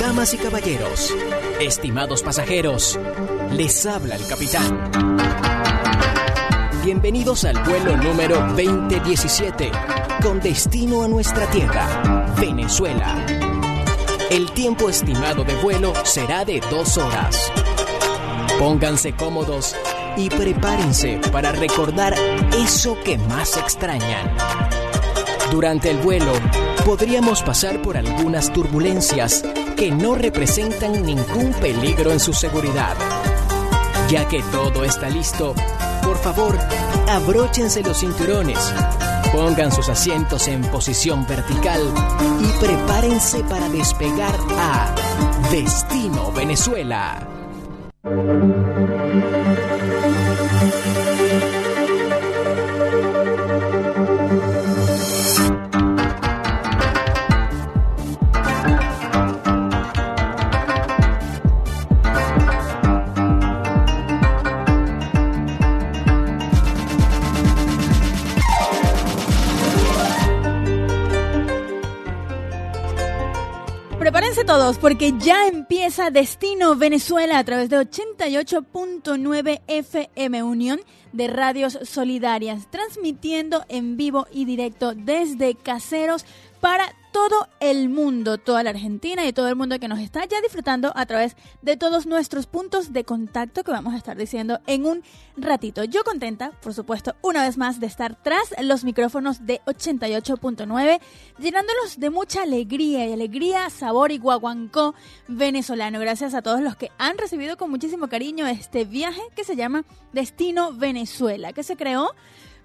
Damas y caballeros, estimados pasajeros, les habla el capitán. Bienvenidos al vuelo número 2017 con destino a nuestra tierra, Venezuela. El tiempo estimado de vuelo será de dos horas. Pónganse cómodos y prepárense para recordar eso que más extrañan. Durante el vuelo podríamos pasar por algunas turbulencias que no representan ningún peligro en su seguridad. Ya que todo está listo, por favor, abróchense los cinturones, pongan sus asientos en posición vertical y prepárense para despegar a Destino Venezuela. Porque ya empieza Destino Venezuela a través de 88.9 FM Unión de Radios Solidarias, transmitiendo en vivo y directo desde Caseros para todo el mundo, toda la Argentina y todo el mundo que nos está ya disfrutando a través de todos nuestros puntos de contacto que vamos a estar diciendo en un ratito. Yo contenta, por supuesto, una vez más de estar tras los micrófonos de 88.9, llenándolos de mucha alegría y alegría, sabor y guaguancó venezolano. Gracias a todos los que han recibido con muchísimo cariño este viaje que se llama Destino Venezuela, que se creó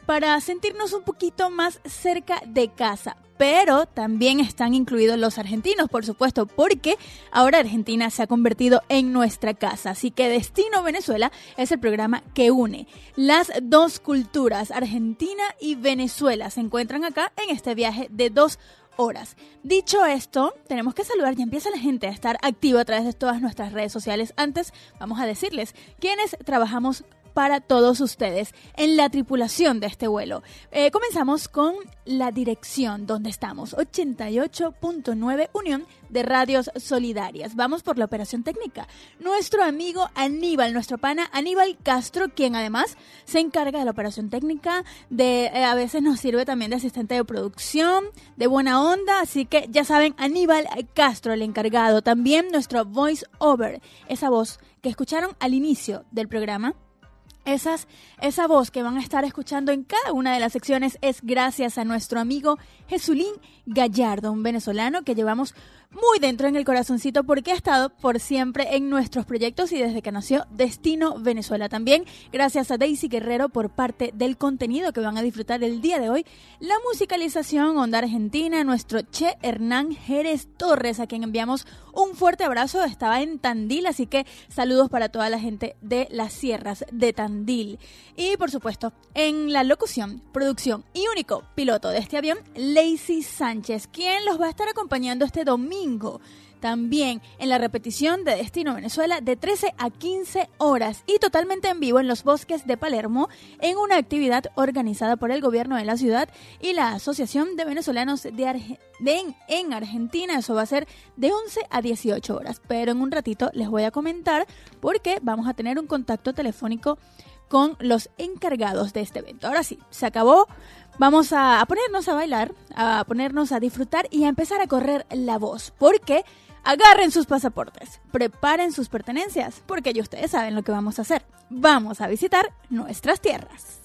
para sentirnos un poquito más cerca de casa. Pero también están incluidos los argentinos, por supuesto, porque ahora Argentina se ha convertido en nuestra casa. Así que Destino Venezuela es el programa que une las dos culturas, Argentina y Venezuela. Se encuentran acá en este viaje de dos horas. Dicho esto, tenemos que saludar, ya empieza la gente a estar activa a través de todas nuestras redes sociales. Antes, vamos a decirles quiénes trabajamos para todos ustedes en la tripulación de este vuelo. Eh, comenzamos con la dirección donde estamos, 88.9 Unión de Radios Solidarias. Vamos por la operación técnica. Nuestro amigo Aníbal, nuestro pana Aníbal Castro, quien además se encarga de la operación técnica, de eh, a veces nos sirve también de asistente de producción, de buena onda, así que ya saben, Aníbal Castro, el encargado. También nuestro voice over, esa voz que escucharon al inicio del programa esas, esa voz que van a estar escuchando en cada una de las secciones es gracias a nuestro amigo Jesulín Gallardo, un venezolano que llevamos muy dentro en el corazoncito porque ha estado por siempre en nuestros proyectos y desde que nació Destino Venezuela. También gracias a Daisy Guerrero por parte del contenido que van a disfrutar el día de hoy, la musicalización Onda Argentina, nuestro Che Hernán Jerez Torres, a quien enviamos un fuerte abrazo, estaba en Tandil, así que saludos para toda la gente de las sierras de Tandil. Y por supuesto, en la locución, producción y único piloto de este avión, Lacey Sánchez, quien los va a estar acompañando este domingo también en la repetición de Destino Venezuela de 13 a 15 horas y totalmente en vivo en los bosques de Palermo en una actividad organizada por el gobierno de la ciudad y la Asociación de Venezolanos de, en, en Argentina. Eso va a ser de 11 a 18 horas, pero en un ratito les voy a comentar porque vamos a tener un contacto telefónico con los encargados de este evento. Ahora sí, se acabó. Vamos a, ponernos a bailar, a ponernos a disfrutar y a empezar a correr la voz, porque agarren sus pasaportes, preparen sus pertenencias, porque ya ustedes saben lo que vamos a hacer. Vamos a visitar nuestras tierras.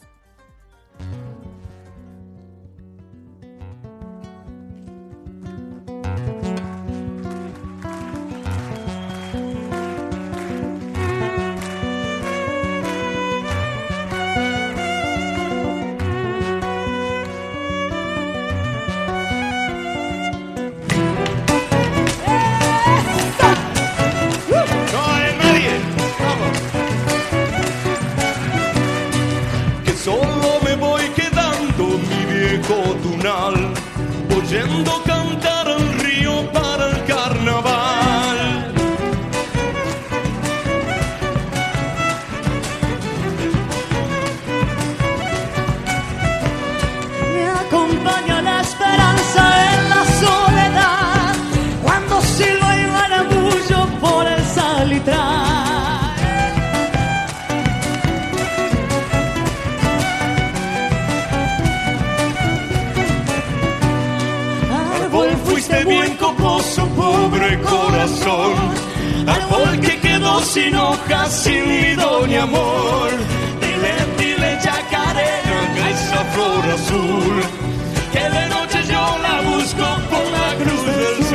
Pobre corazón. Árbol que quedó sin hojas, sin nido ni amor. Dile, dile, yacarera, esa flor azul. Que de noche yo la busco por la cruz del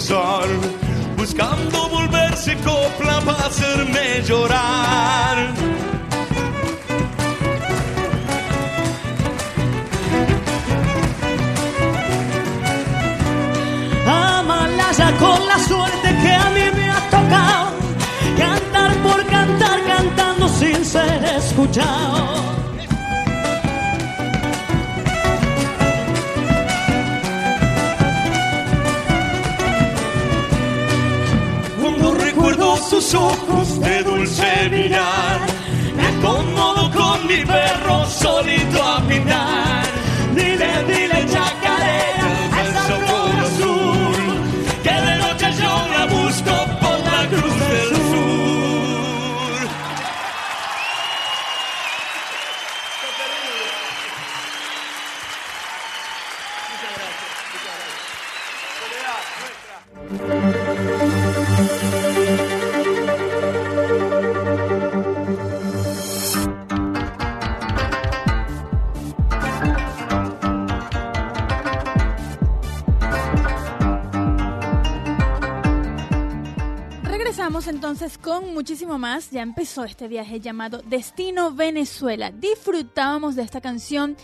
cesar, buscando volverse copla para hacerme llorar. Amala ya con la suerte que a mí me ha tocado. Cantar por cantar, cantando sin ser escuchado. Ojos de dulce mirar, me acomodo con mi perro solito a pintar. Dile, dile, chacarera, a esa flor azul, que de noche yo la busco por la cruz del sur. Entonces con muchísimo más. Ya empezó este viaje llamado Destino Venezuela. Disfrutábamos de esta canción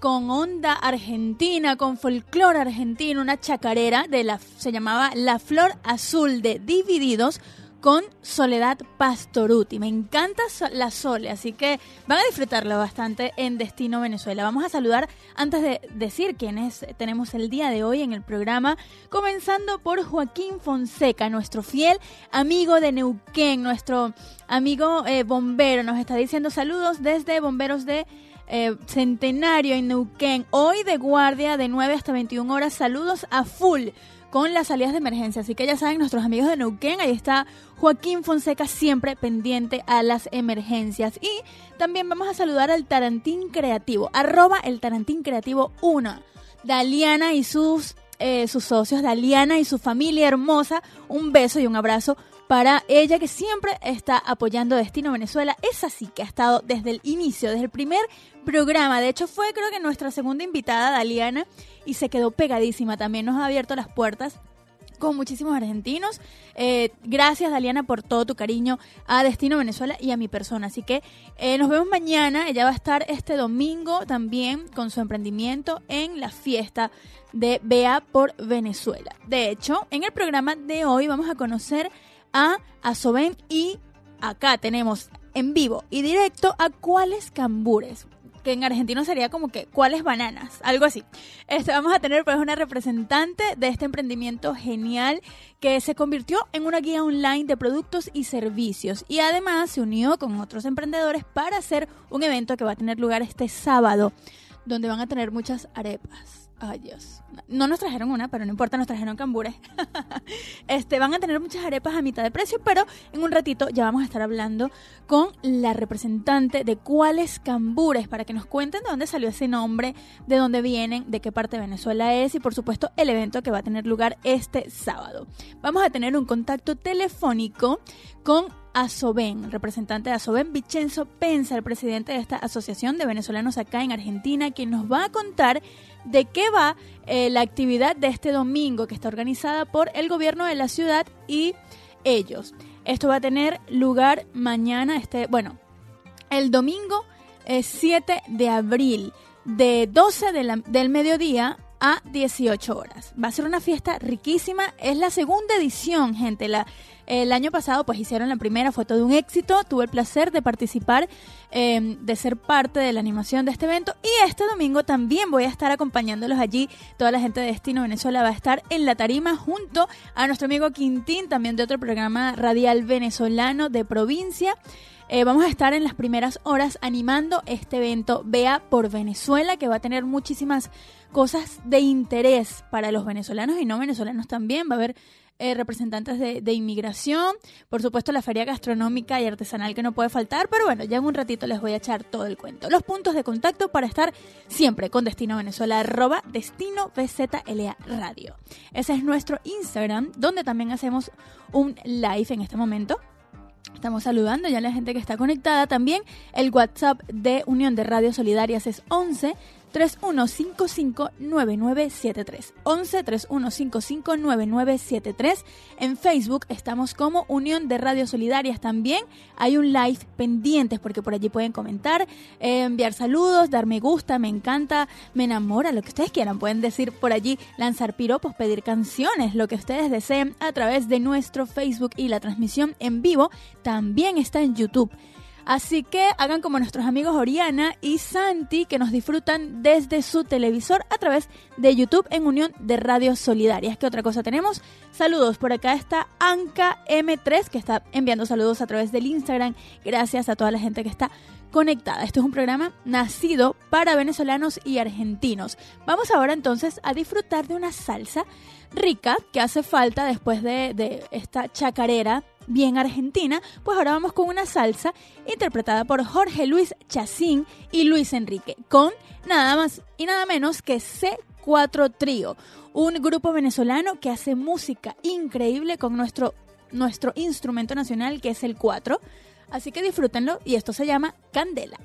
con onda argentina, con folclore argentino, una chacarera de la se llamaba La Flor Azul de Divididos con Soledad Pastoruti. Me encanta la Sole, así que van a disfrutarlo bastante en Destino Venezuela. Vamos a saludar antes de decir quiénes tenemos el día de hoy en el programa, comenzando por Joaquín Fonseca, nuestro fiel amigo de Neuquén, nuestro amigo eh, bombero, nos está diciendo saludos desde Bomberos de eh, Centenario en Neuquén. Hoy de guardia de 9 hasta 21 horas. Saludos a full con las salidas de emergencia. Así que ya saben, nuestros amigos de Neuquén, ahí está Joaquín Fonseca siempre pendiente a las emergencias. Y también vamos a saludar al Tarantín Creativo, arroba el Tarantín Creativo 1. Daliana y sus, eh, sus socios, Daliana y su familia hermosa, un beso y un abrazo para ella que siempre está apoyando Destino Venezuela. Es así que ha estado desde el inicio, desde el primer programa. De hecho, fue creo que nuestra segunda invitada, Daliana, y se quedó pegadísima. También nos ha abierto las puertas con muchísimos argentinos. Eh, gracias, Daliana, por todo tu cariño a Destino Venezuela y a mi persona. Así que eh, nos vemos mañana. Ella va a estar este domingo también con su emprendimiento en la fiesta de Bea por Venezuela. De hecho, en el programa de hoy vamos a conocer a Asoben y acá tenemos en vivo y directo a cuáles cambures que en argentino sería como que cuáles bananas, algo así. Este, vamos a tener pues una representante de este emprendimiento genial que se convirtió en una guía online de productos y servicios y además se unió con otros emprendedores para hacer un evento que va a tener lugar este sábado donde van a tener muchas arepas. Ay, Dios. No nos trajeron una, pero no importa, nos trajeron cambures. este, van a tener muchas arepas a mitad de precio, pero en un ratito ya vamos a estar hablando con la representante de cuáles cambures para que nos cuenten de dónde salió ese nombre, de dónde vienen, de qué parte de Venezuela es y por supuesto el evento que va a tener lugar este sábado. Vamos a tener un contacto telefónico con Asoben, representante de Asoben, Vicenzo Pensa, el presidente de esta asociación de venezolanos acá en Argentina, quien nos va a contar de qué va eh, la actividad de este domingo que está organizada por el gobierno de la ciudad y ellos. Esto va a tener lugar mañana, este, bueno, el domingo eh, 7 de abril, de 12 de del mediodía a 18 horas. Va a ser una fiesta riquísima. Es la segunda edición, gente. El año pasado pues hicieron la primera, fue todo un éxito, tuve el placer de participar, em, de ser parte de la animación de este evento y este domingo también voy a estar acompañándolos allí, toda la gente de Destino Venezuela va a estar en la tarima junto a nuestro amigo Quintín, también de otro programa radial venezolano de provincia. Eh, vamos a estar en las primeras horas animando este evento Vea por Venezuela, que va a tener muchísimas cosas de interés para los venezolanos y no venezolanos también. Va a haber eh, representantes de, de, inmigración, por supuesto la feria gastronómica y artesanal que no puede faltar, pero bueno, ya en un ratito les voy a echar todo el cuento. Los puntos de contacto para estar siempre con Destino Venezuela, arroba Destino VZLA Radio. Ese es nuestro Instagram, donde también hacemos un live en este momento Estamos saludando ya a la gente que está conectada. También el WhatsApp de Unión de Radio Solidarias es 11 31559973. 11 31559973. En Facebook estamos como Unión de Radio Solidarias también. Hay un live pendientes porque por allí pueden comentar, eh, enviar saludos, dar me gusta, me encanta, me enamora, lo que ustedes quieran. Pueden decir por allí, lanzar piropos, pedir canciones, lo que ustedes deseen a través de nuestro Facebook y la transmisión en vivo también está en YouTube. Así que hagan como nuestros amigos Oriana y Santi que nos disfrutan desde su televisor a través de YouTube en Unión de Radios Solidarias. ¿Qué otra cosa tenemos? Saludos, por acá está Anka M3 que está enviando saludos a través del Instagram. Gracias a toda la gente que está conectada. Este es un programa nacido para venezolanos y argentinos. Vamos ahora entonces a disfrutar de una salsa rica que hace falta después de, de esta chacarera bien argentina, pues ahora vamos con una salsa interpretada por Jorge Luis Chacín y Luis Enrique, con nada más y nada menos que C4 Trío, un grupo venezolano que hace música increíble con nuestro, nuestro instrumento nacional que es el 4. Así que disfrútenlo y esto se llama Candela.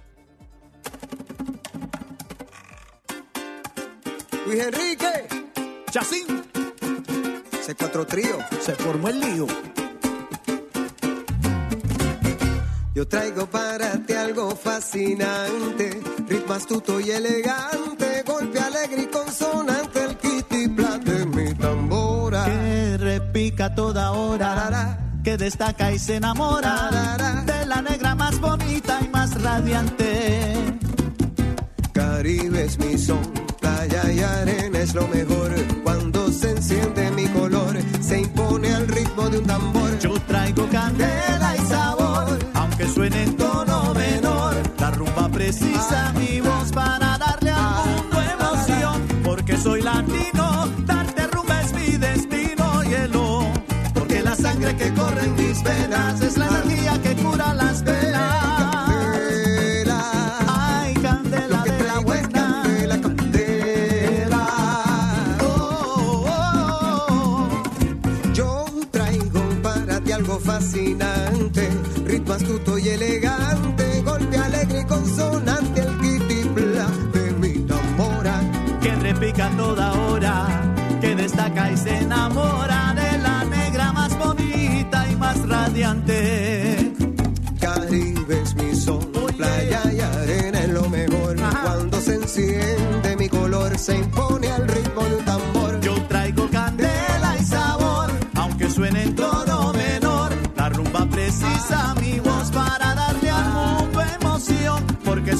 Luis Enrique, Chacín, C4 Trío. se formó el lío. Yo traigo para ti algo fascinante, ritmo astuto y elegante, golpe alegre y consonante, el kitty de mi tambora. Que repica a toda hora, que destaca y se enamora de la negra más bonita y más radiante. Caribe es mi son, playa y arena es lo mejor. Cuando se enciende mi color, se impone al ritmo de un tambor. Yo traigo candela y sabor, suene en tono menor. La rumba precisa mi voz para darle al mundo emoción. Porque soy latino, darte rumba es mi destino, hielo. Porque la sangre que corre en mis venas es la energía que cura las penas. Astuto y elegante, golpe alegre y consonante, el kitipla de mi tambora. que repica a toda hora, que destaca y se enamora de la negra más bonita y más radiante. Caribe es mi Oye. playa y arena es lo mejor. Ajá. Cuando se enciende mi color, se impone al ritmo de un tambor.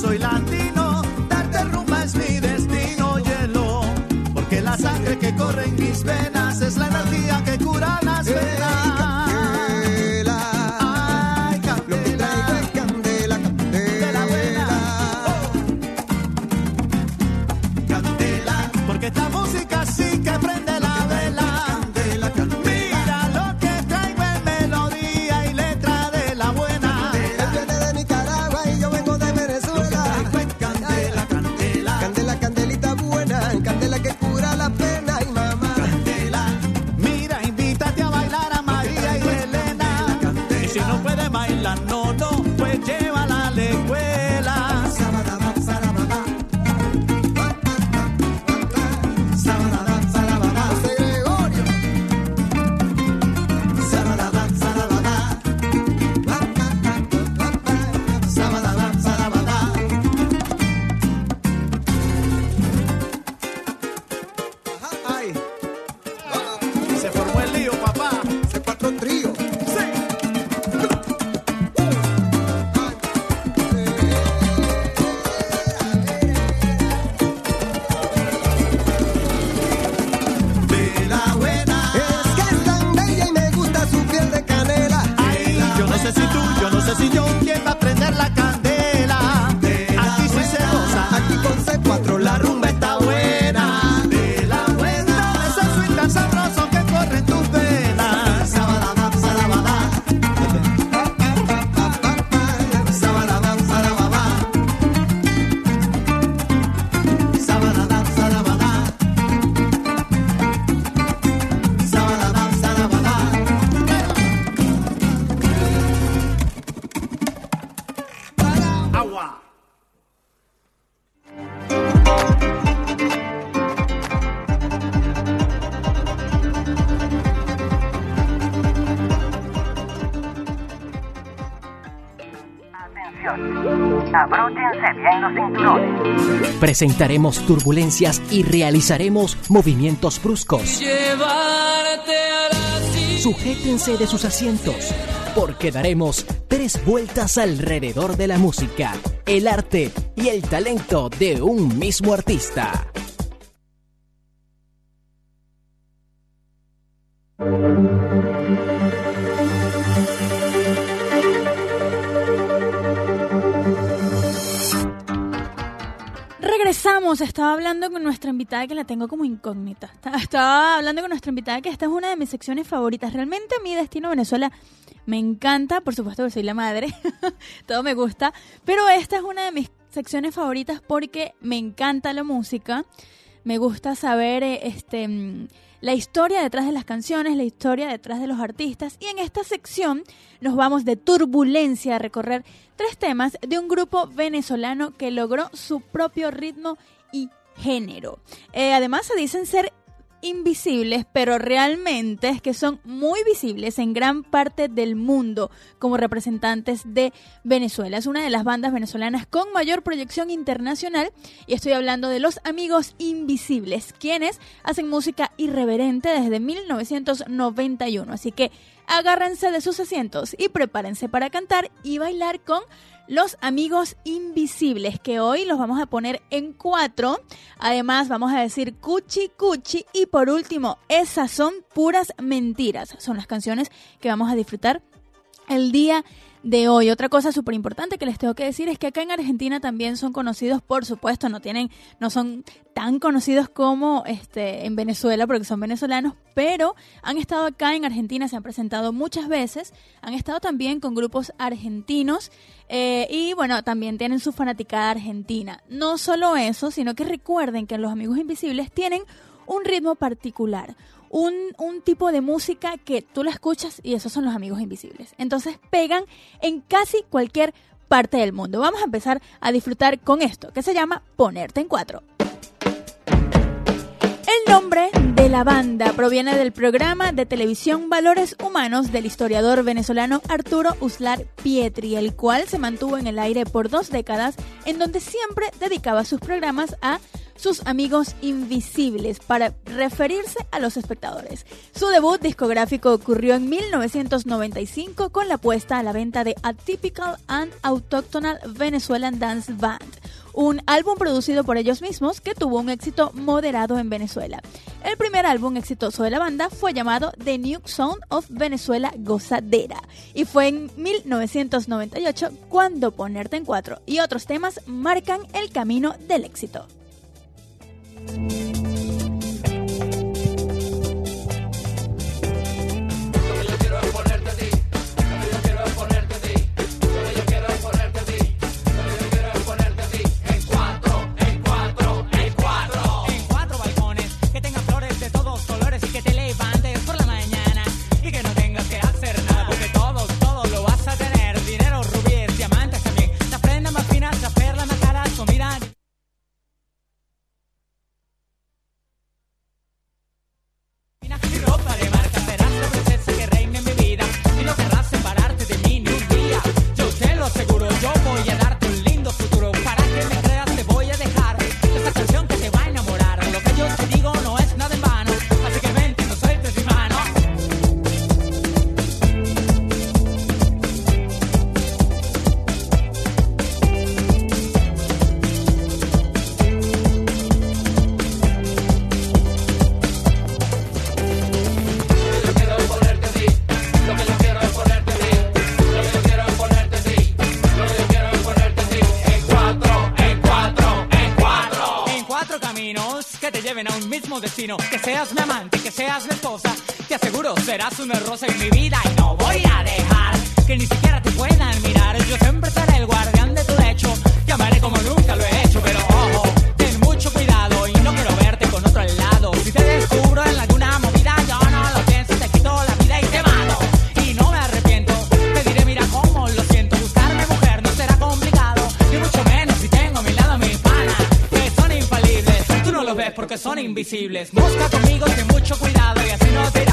Soy latino, Presentaremos turbulencias y realizaremos movimientos bruscos. Sujétense de sus asientos, porque daremos tres vueltas alrededor de la música, el arte y el talento de un mismo artista. Estaba hablando con nuestra invitada que la tengo como incógnita. Estaba hablando con nuestra invitada que esta es una de mis secciones favoritas. Realmente mi destino Venezuela me encanta, por supuesto que soy la madre, todo me gusta, pero esta es una de mis secciones favoritas porque me encanta la música, me gusta saber eh, este mm, la historia detrás de las canciones, la historia detrás de los artistas y en esta sección nos vamos de turbulencia a recorrer tres temas de un grupo venezolano que logró su propio ritmo y género. Eh, además se dicen ser invisibles, pero realmente es que son muy visibles en gran parte del mundo como representantes de Venezuela. Es una de las bandas venezolanas con mayor proyección internacional y estoy hablando de los Amigos Invisibles, quienes hacen música irreverente desde 1991. Así que agárrense de sus asientos y prepárense para cantar y bailar con los amigos invisibles, que hoy los vamos a poner en cuatro. Además, vamos a decir cuchi cuchi. Y por último, esas son puras mentiras. Son las canciones que vamos a disfrutar el día de hoy. Otra cosa súper importante que les tengo que decir es que acá en Argentina también son conocidos, por supuesto, no tienen, no son tan conocidos como este en Venezuela porque son venezolanos, pero han estado acá en Argentina, se han presentado muchas veces, han estado también con grupos argentinos eh, y bueno, también tienen su fanaticada argentina. No solo eso, sino que recuerden que los Amigos Invisibles tienen un ritmo particular, un, un, tipo de música que tú la escuchas y esos son los amigos invisibles. Entonces pegan en casi cualquier parte del mundo. Vamos a empezar a disfrutar con esto, que se llama Ponerte en Cuatro. El nombre de la banda proviene del programa de televisión Valores Humanos del historiador venezolano Arturo Uslar Pietri, el cual se mantuvo en el aire por dos décadas, en donde siempre dedicaba sus programas a sus amigos invisibles para referirse a los espectadores. Su debut discográfico ocurrió en 1995 con la puesta a la venta de Atypical and Autochthonal Venezuelan Dance Band, un álbum producido por ellos mismos que tuvo un éxito moderado en Venezuela. El primer álbum exitoso de la banda fue llamado The New Sound of Venezuela Gozadera y fue en 1998 cuando Ponerte en Cuatro y otros temas marcan el camino del éxito. Destino. Invisibles. Busca conmigo, ten mucho cuidado y así no te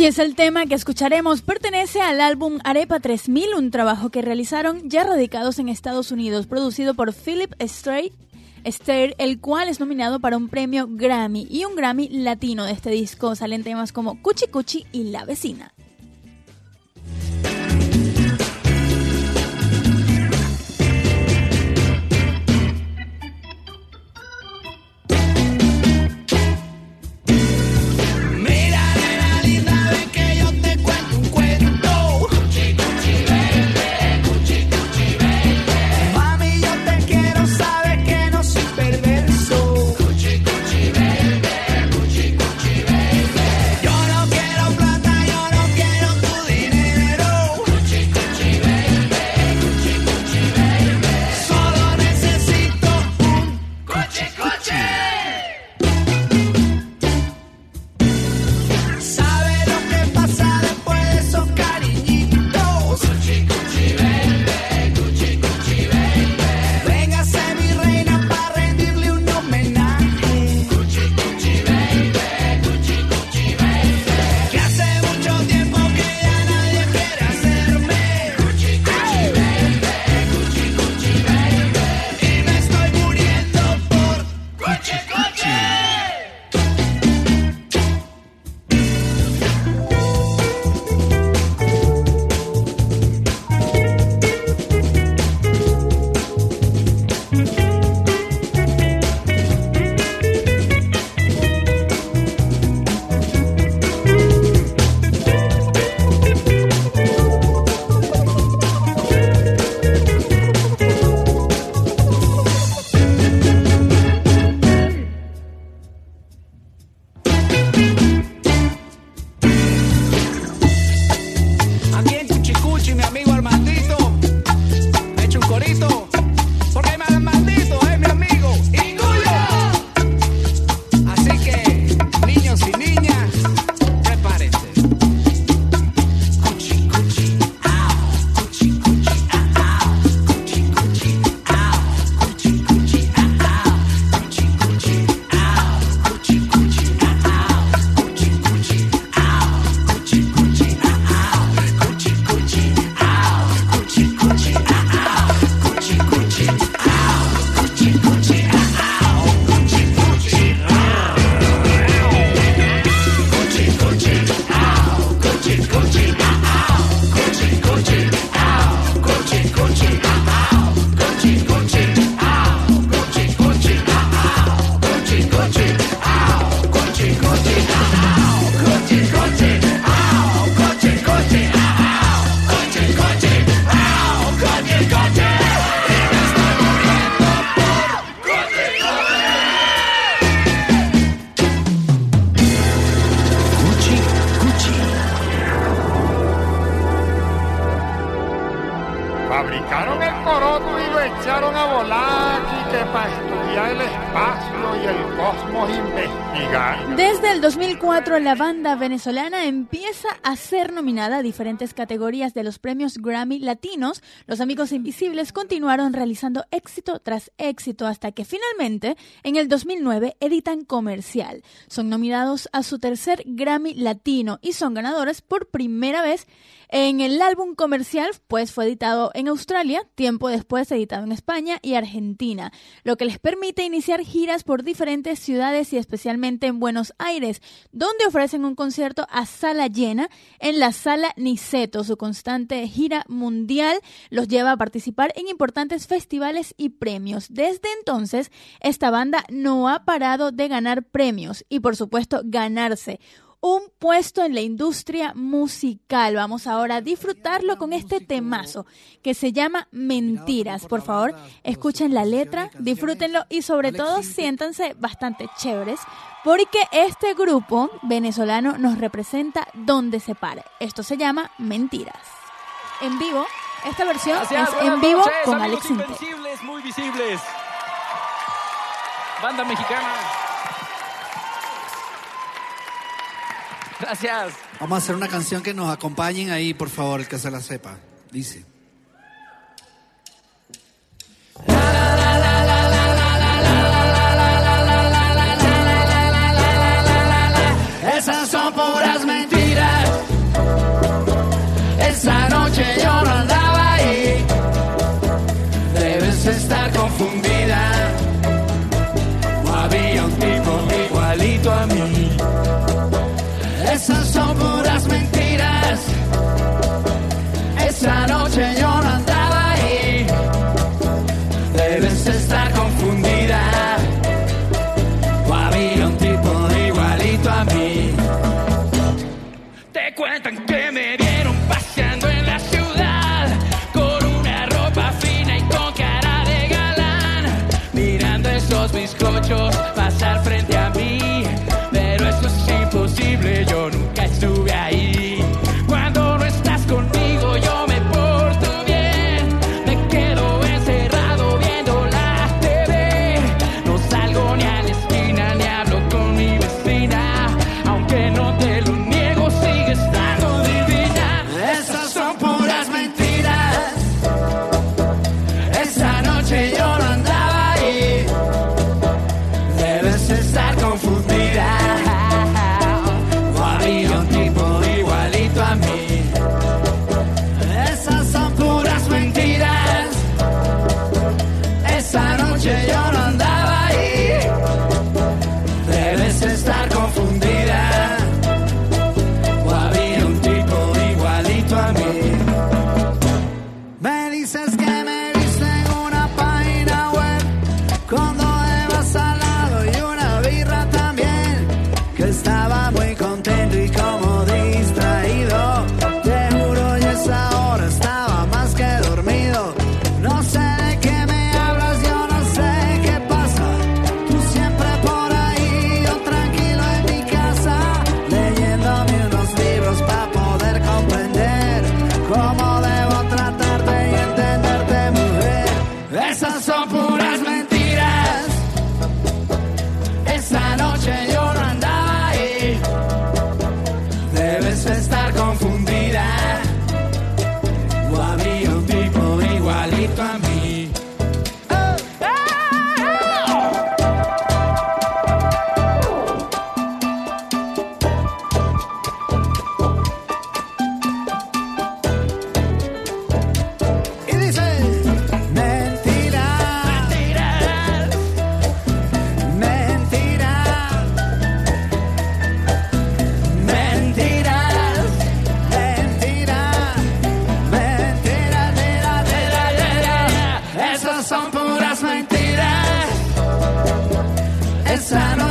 Es el tema que escucharemos. Pertenece al álbum Arepa 3000, un trabajo que realizaron ya radicados en Estados Unidos, producido por Philip Stair, el cual es nominado para un premio Grammy y un Grammy latino de este disco. Salen temas como Cuchi Cuchi y La Vecina. La banda venezolana empieza a ser nominada a diferentes categorías de los premios Grammy latinos, los Amigos Invisibles continuaron realizando éxito tras éxito hasta que finalmente, en el 2009, editan Comercial. Son nominados a su tercer Grammy latino y son ganadores por primera vez en el álbum comercial, pues fue editado en Australia, tiempo después editado en España y Argentina, lo que les permite iniciar giras por diferentes ciudades y especialmente en Buenos Aires, donde ofrecen un concierto a sala llena en la sala Niceto. Su constante gira mundial los lleva a participar en importantes festivales y premios. Desde entonces, esta banda no ha parado de ganar premios y por supuesto ganarse un puesto en la industria musical. Vamos ahora a disfrutarlo con este temazo que se llama Mentiras. Por favor, escuchen la letra, disfrútenlo y sobre todo siéntanse bastante chéveres porque este grupo venezolano nos representa donde se pare. Esto se llama Mentiras. En vivo, esta versión es en vivo con Alex Invencibles, muy visibles. Banda mexicana. Gracias. Vamos a hacer una canción que nos acompañen ahí, por favor, el que se la sepa. Dice. Esas son puras mentiras. Esa noche lloran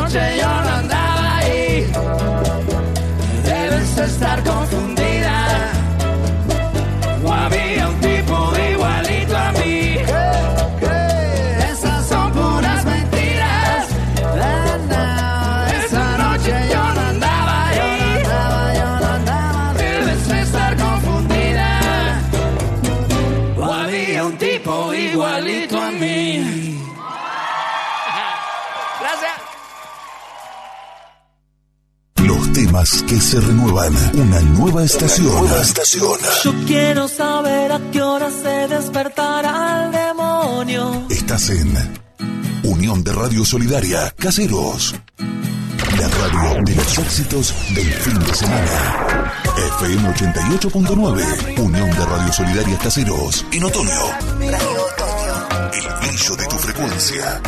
noche yo no andaba ahí. Debes estar confundida. Que se renuevan. Una nueva estación. nueva estación. Yo quiero saber a qué hora se despertará el demonio. Estás en Unión de Radio Solidaria Caseros. La radio de los éxitos del fin de semana. FM 88.9. Unión de Radio Solidaria Caseros. En otoño. El brillo de tu frecuencia.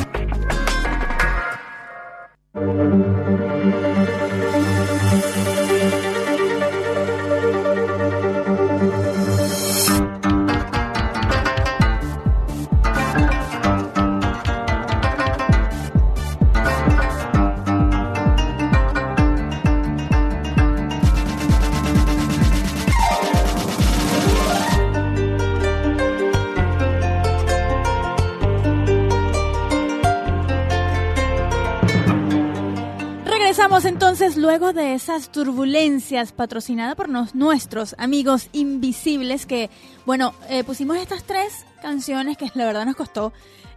Luego de esas turbulencias patrocinadas por nos- nuestros amigos invisibles que, bueno, eh, pusimos estas tres canciones que la verdad nos costó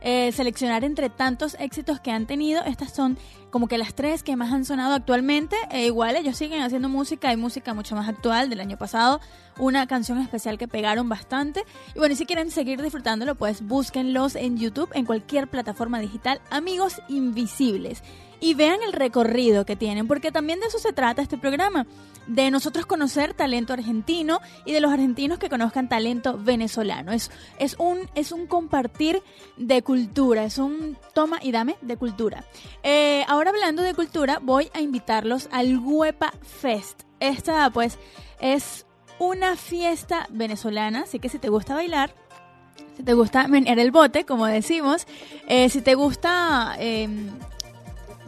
eh, seleccionar entre tantos éxitos que han tenido. Estas son como que las tres que más han sonado actualmente. E igual ellos siguen haciendo música y música mucho más actual del año pasado. Una canción especial que pegaron bastante. Y bueno, si quieren seguir disfrutándolo, pues búsquenlos en YouTube, en cualquier plataforma digital. Amigos Invisibles y vean el recorrido que tienen, porque también de eso se trata este programa, de nosotros conocer talento argentino y de los argentinos que conozcan talento venezolano. Es, es, un, es un compartir de cultura, es un toma y dame de cultura. Eh, ahora hablando de cultura, voy a invitarlos al Huepa Fest. Esta pues es una fiesta venezolana, así que si te gusta bailar, si te gusta menear el bote, como decimos, eh, si te gusta eh,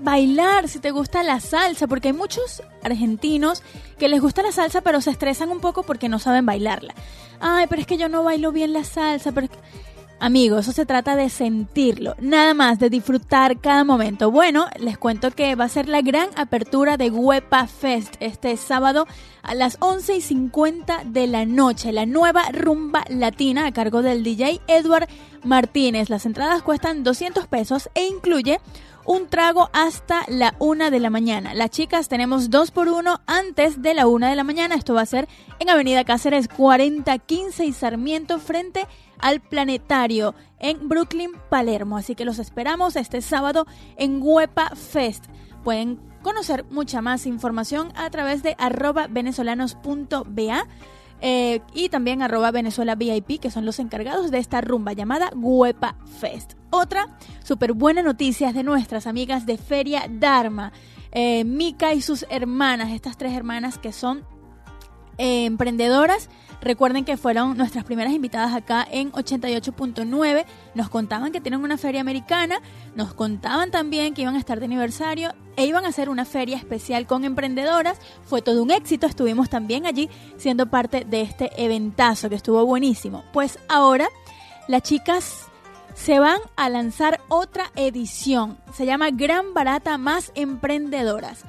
bailar, si te gusta la salsa, porque hay muchos argentinos que les gusta la salsa, pero se estresan un poco porque no saben bailarla. Ay, pero es que yo no bailo bien la salsa, pero Amigos, eso se trata de sentirlo, nada más de disfrutar cada momento. Bueno, les cuento que va a ser la gran apertura de Huepa Fest este sábado a las 11 y 50 de la noche, la nueva rumba latina a cargo del DJ Edward Martínez. Las entradas cuestan 200 pesos e incluye un trago hasta la una de la mañana. Las chicas tenemos dos por uno antes de la una de la mañana. Esto va a ser en Avenida Cáceres 4015 y Sarmiento frente al planetario en Brooklyn, Palermo. Así que los esperamos este sábado en Huepa Fest. Pueden conocer mucha más información a través de arroba venezolanos.ba eh, y también arroba Venezuela VIP, que son los encargados de esta rumba llamada Huepa Fest. Otra súper buena noticia es de nuestras amigas de Feria Dharma. Eh, Mika y sus hermanas, estas tres hermanas que son eh, emprendedoras Recuerden que fueron nuestras primeras invitadas acá en 88.9. Nos contaban que tienen una feria americana, nos contaban también que iban a estar de aniversario e iban a hacer una feria especial con emprendedoras. Fue todo un éxito, estuvimos también allí siendo parte de este eventazo que estuvo buenísimo. Pues ahora las chicas se van a lanzar otra edición. Se llama Gran Barata más Emprendedoras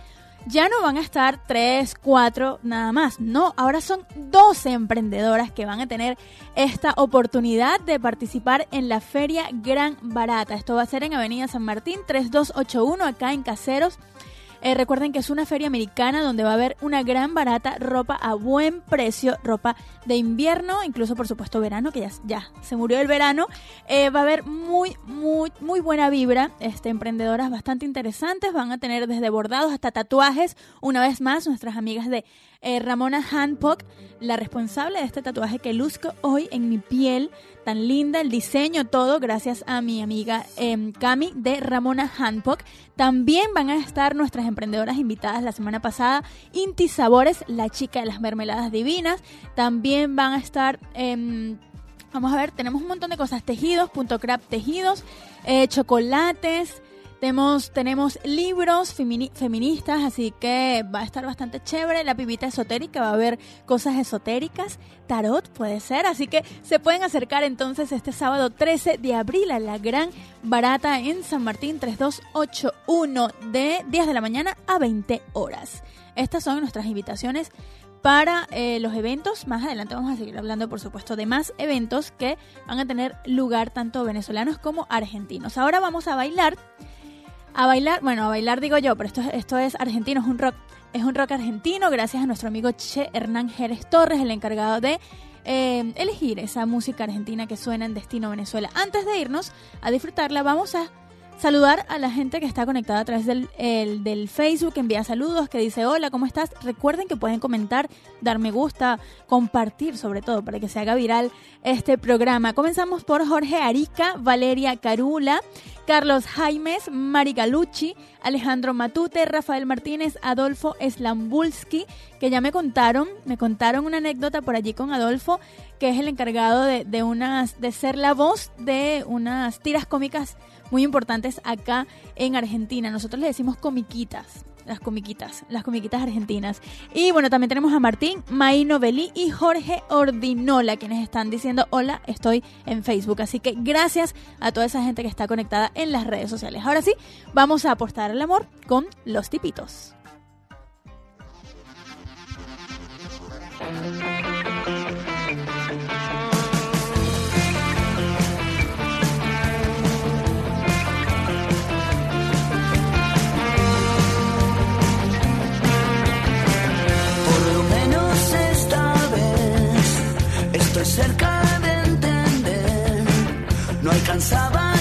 ya no van a estar 3, 4 nada más. No, ahora son 12 emprendedoras que van a tener esta oportunidad de participar en la Feria Gran Barata. Esto va a ser en Avenida San Martín 3281 acá en Caseros. Eh, recuerden que es una feria americana donde va a haber una gran barata ropa a buen precio, ropa de invierno, incluso por supuesto verano, que ya, se murió el verano. Eh, va a haber muy, muy, muy buena vibra. Este, emprendedoras bastante interesantes. Van a tener desde bordados hasta tatuajes. Una vez más, nuestras amigas de eh, Ramona Handpock, la responsable de este tatuaje que luzco hoy en mi piel, tan linda, el diseño, todo, gracias a mi amiga eh, Cami de Ramona Handpock. También van a estar nuestras emprendedoras invitadas la semana pasada, Inti Sabores, la chica de las mermeladas divinas. También van a estar... Em, vamos a ver, tenemos un montón de cosas, tejidos, punto crap tejidos, eh, chocolates, tenemos, libros feministas, así que va a estar bastante chévere. La pibita esotérica, va a haber cosas esotéricas. Tarot puede ser, así que se pueden acercar entonces este sábado 13 de abril a la gran barata en San Martín 3281 de 10 de la mañana a 20 horas. Estas son nuestras invitaciones para eh, los eventos. Más adelante vamos a seguir hablando, por supuesto, de más eventos que van a tener lugar tanto venezolanos como argentinos. Ahora vamos a bailar a bailar, bueno, a bailar digo yo, pero esto, esto es argentino, es un rock, es un rock argentino, gracias a nuestro amigo Che Hernán Jerez Torres, el encargado de eh, elegir esa música argentina que suena en Destino Venezuela. Antes de irnos a disfrutarla, vamos a saludar a la gente que está conectada a través del, del Facebook, envía saludos, que dice hola, ¿cómo estás? Recuerden que pueden comentar, dar me gusta, compartir sobre todo para que se haga viral este programa. Comenzamos por Jorge Arica, Valeria Carula, Carlos Jaimes, Mari Galucci, Alejandro Matute, Rafael Martínez, Adolfo Slambulski, que ya me contaron, me contaron una anécdota por allí con Adolfo, que es el encargado de, de unas, de ser la voz de unas tiras cómicas muy importantes acá en Argentina. Nosotros le decimos comiquitas las comiquitas, las comiquitas argentinas. Y bueno, también tenemos a Martín, Maino Belí y Jorge Ordinola, quienes están diciendo hola, estoy en Facebook. Así que gracias a toda esa gente que está conectada en las redes sociales. Ahora sí, vamos a apostar el amor con los tipitos. Cerca de entender, no alcanzaba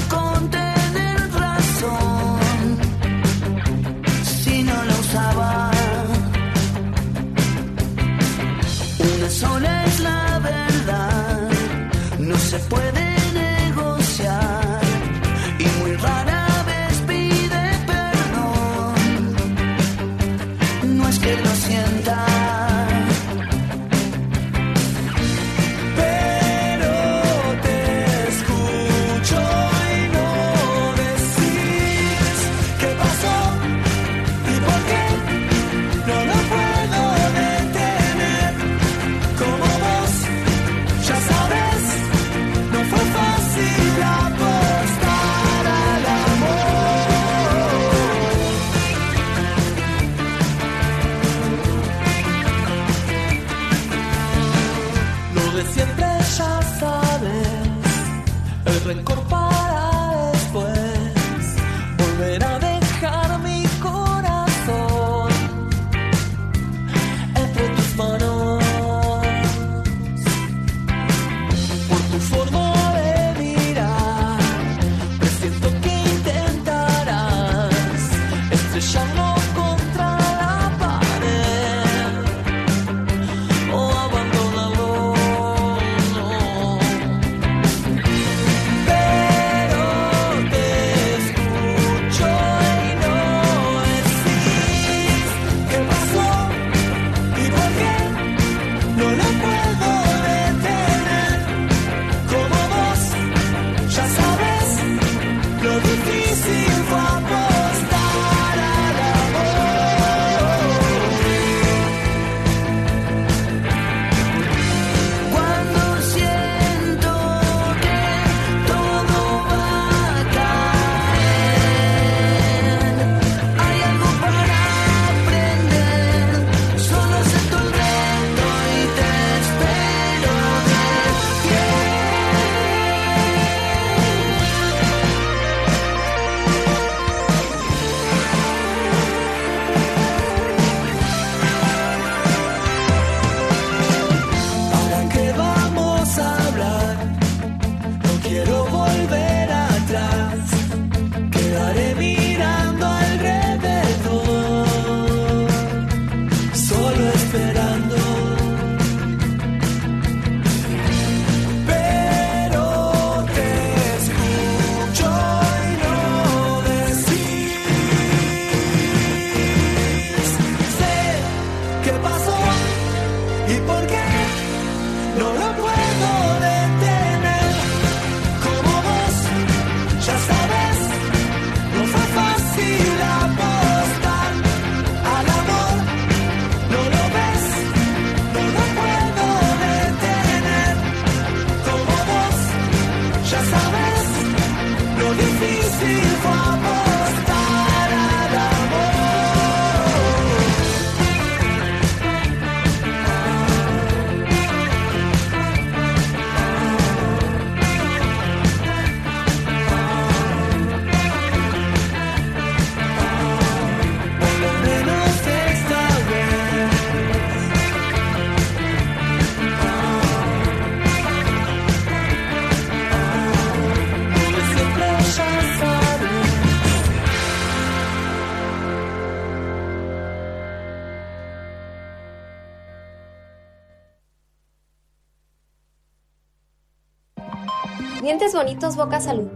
bonitos, boca salud.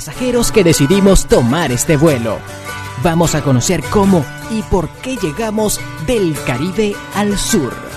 Pasajeros que decidimos tomar este vuelo. Vamos a conocer cómo y por qué llegamos del Caribe al sur.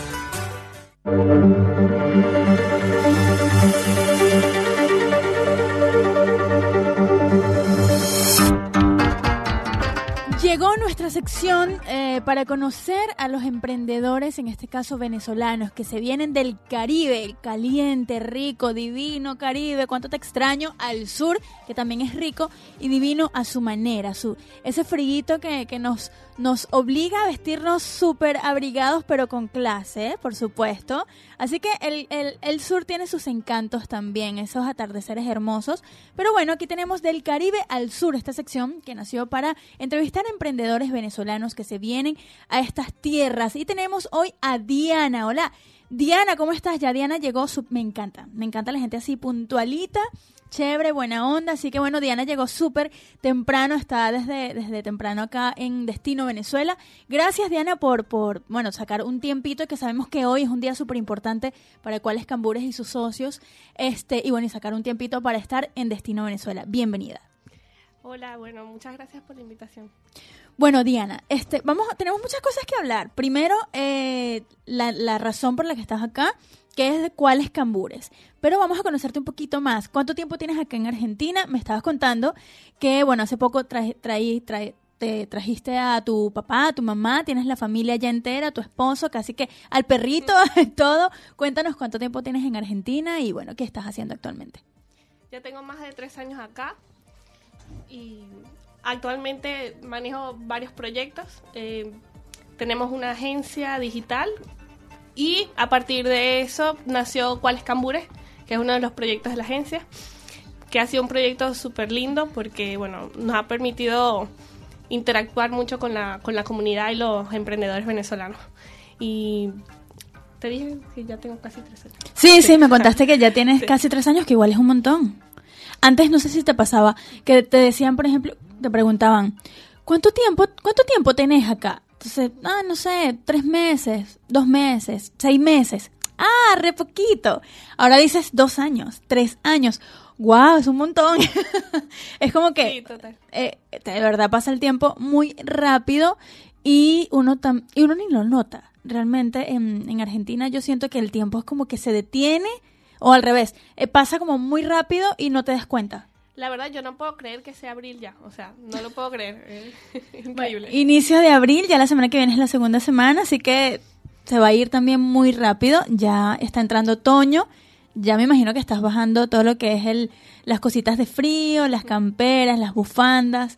Para conocer a los emprendedores, en este caso venezolanos, que se vienen del Caribe, caliente, rico, divino Caribe. Cuánto te extraño al sur, que también es rico y divino a su manera, su ese friguito que, que nos nos obliga a vestirnos súper abrigados, pero con clase, por supuesto. Así que el, el, el sur tiene sus encantos también, esos atardeceres hermosos. Pero bueno, aquí tenemos del Caribe al sur esta sección que nació para entrevistar a emprendedores venezolanos que se vienen a estas tierras. Y tenemos hoy a Diana. Hola. Diana, ¿cómo estás? Ya Diana llegó, su- me encanta, me encanta la gente así puntualita, chévere, buena onda, así que bueno, Diana llegó súper temprano, está desde, desde temprano acá en Destino Venezuela. Gracias Diana por, por, bueno, sacar un tiempito que sabemos que hoy es un día súper importante para Cuales Cambures y sus socios, este, y bueno, y sacar un tiempito para estar en Destino Venezuela. Bienvenida. Hola, bueno, muchas gracias por la invitación. Bueno, Diana, este, vamos, tenemos muchas cosas que hablar. Primero, eh, la, la razón por la que estás acá, que es de cuáles cambures. Pero vamos a conocerte un poquito más. ¿Cuánto tiempo tienes acá en Argentina? Me estabas contando que, bueno, hace poco traí- te trajiste a tu papá, a tu mamá, tienes la familia ya entera, tu esposo, casi que al perrito, todo. Cuéntanos cuánto tiempo tienes en Argentina y, bueno, qué estás haciendo actualmente. Ya tengo más de tres años acá y actualmente manejo varios proyectos. Eh, tenemos una agencia digital y a partir de eso nació Cuáles Cambures, que es uno de los proyectos de la agencia, que ha sido un proyecto súper lindo porque bueno, nos ha permitido interactuar mucho con la, con la comunidad y los emprendedores venezolanos. Y te dije que ya tengo casi tres años. Sí, sí, me contaste que ya tienes casi tres años, que igual es un montón. Antes no sé si te pasaba que te decían, por ejemplo, te preguntaban, ¿cuánto tiempo, cuánto tiempo tenés acá? Entonces, ah, no sé, tres meses, dos meses, seis meses. Ah, re poquito. Ahora dices dos años, tres años. Wow, es un montón. es como que eh, de verdad pasa el tiempo muy rápido y uno tam- y uno ni lo nota. realmente en, en Argentina yo siento que el tiempo es como que se detiene o al revés, eh, pasa como muy rápido y no te das cuenta. La verdad, yo no puedo creer que sea abril ya. O sea, no lo puedo creer. Increíble. Inicio de abril, ya la semana que viene es la segunda semana, así que se va a ir también muy rápido. Ya está entrando otoño. Ya me imagino que estás bajando todo lo que es el, las cositas de frío, las camperas, las bufandas.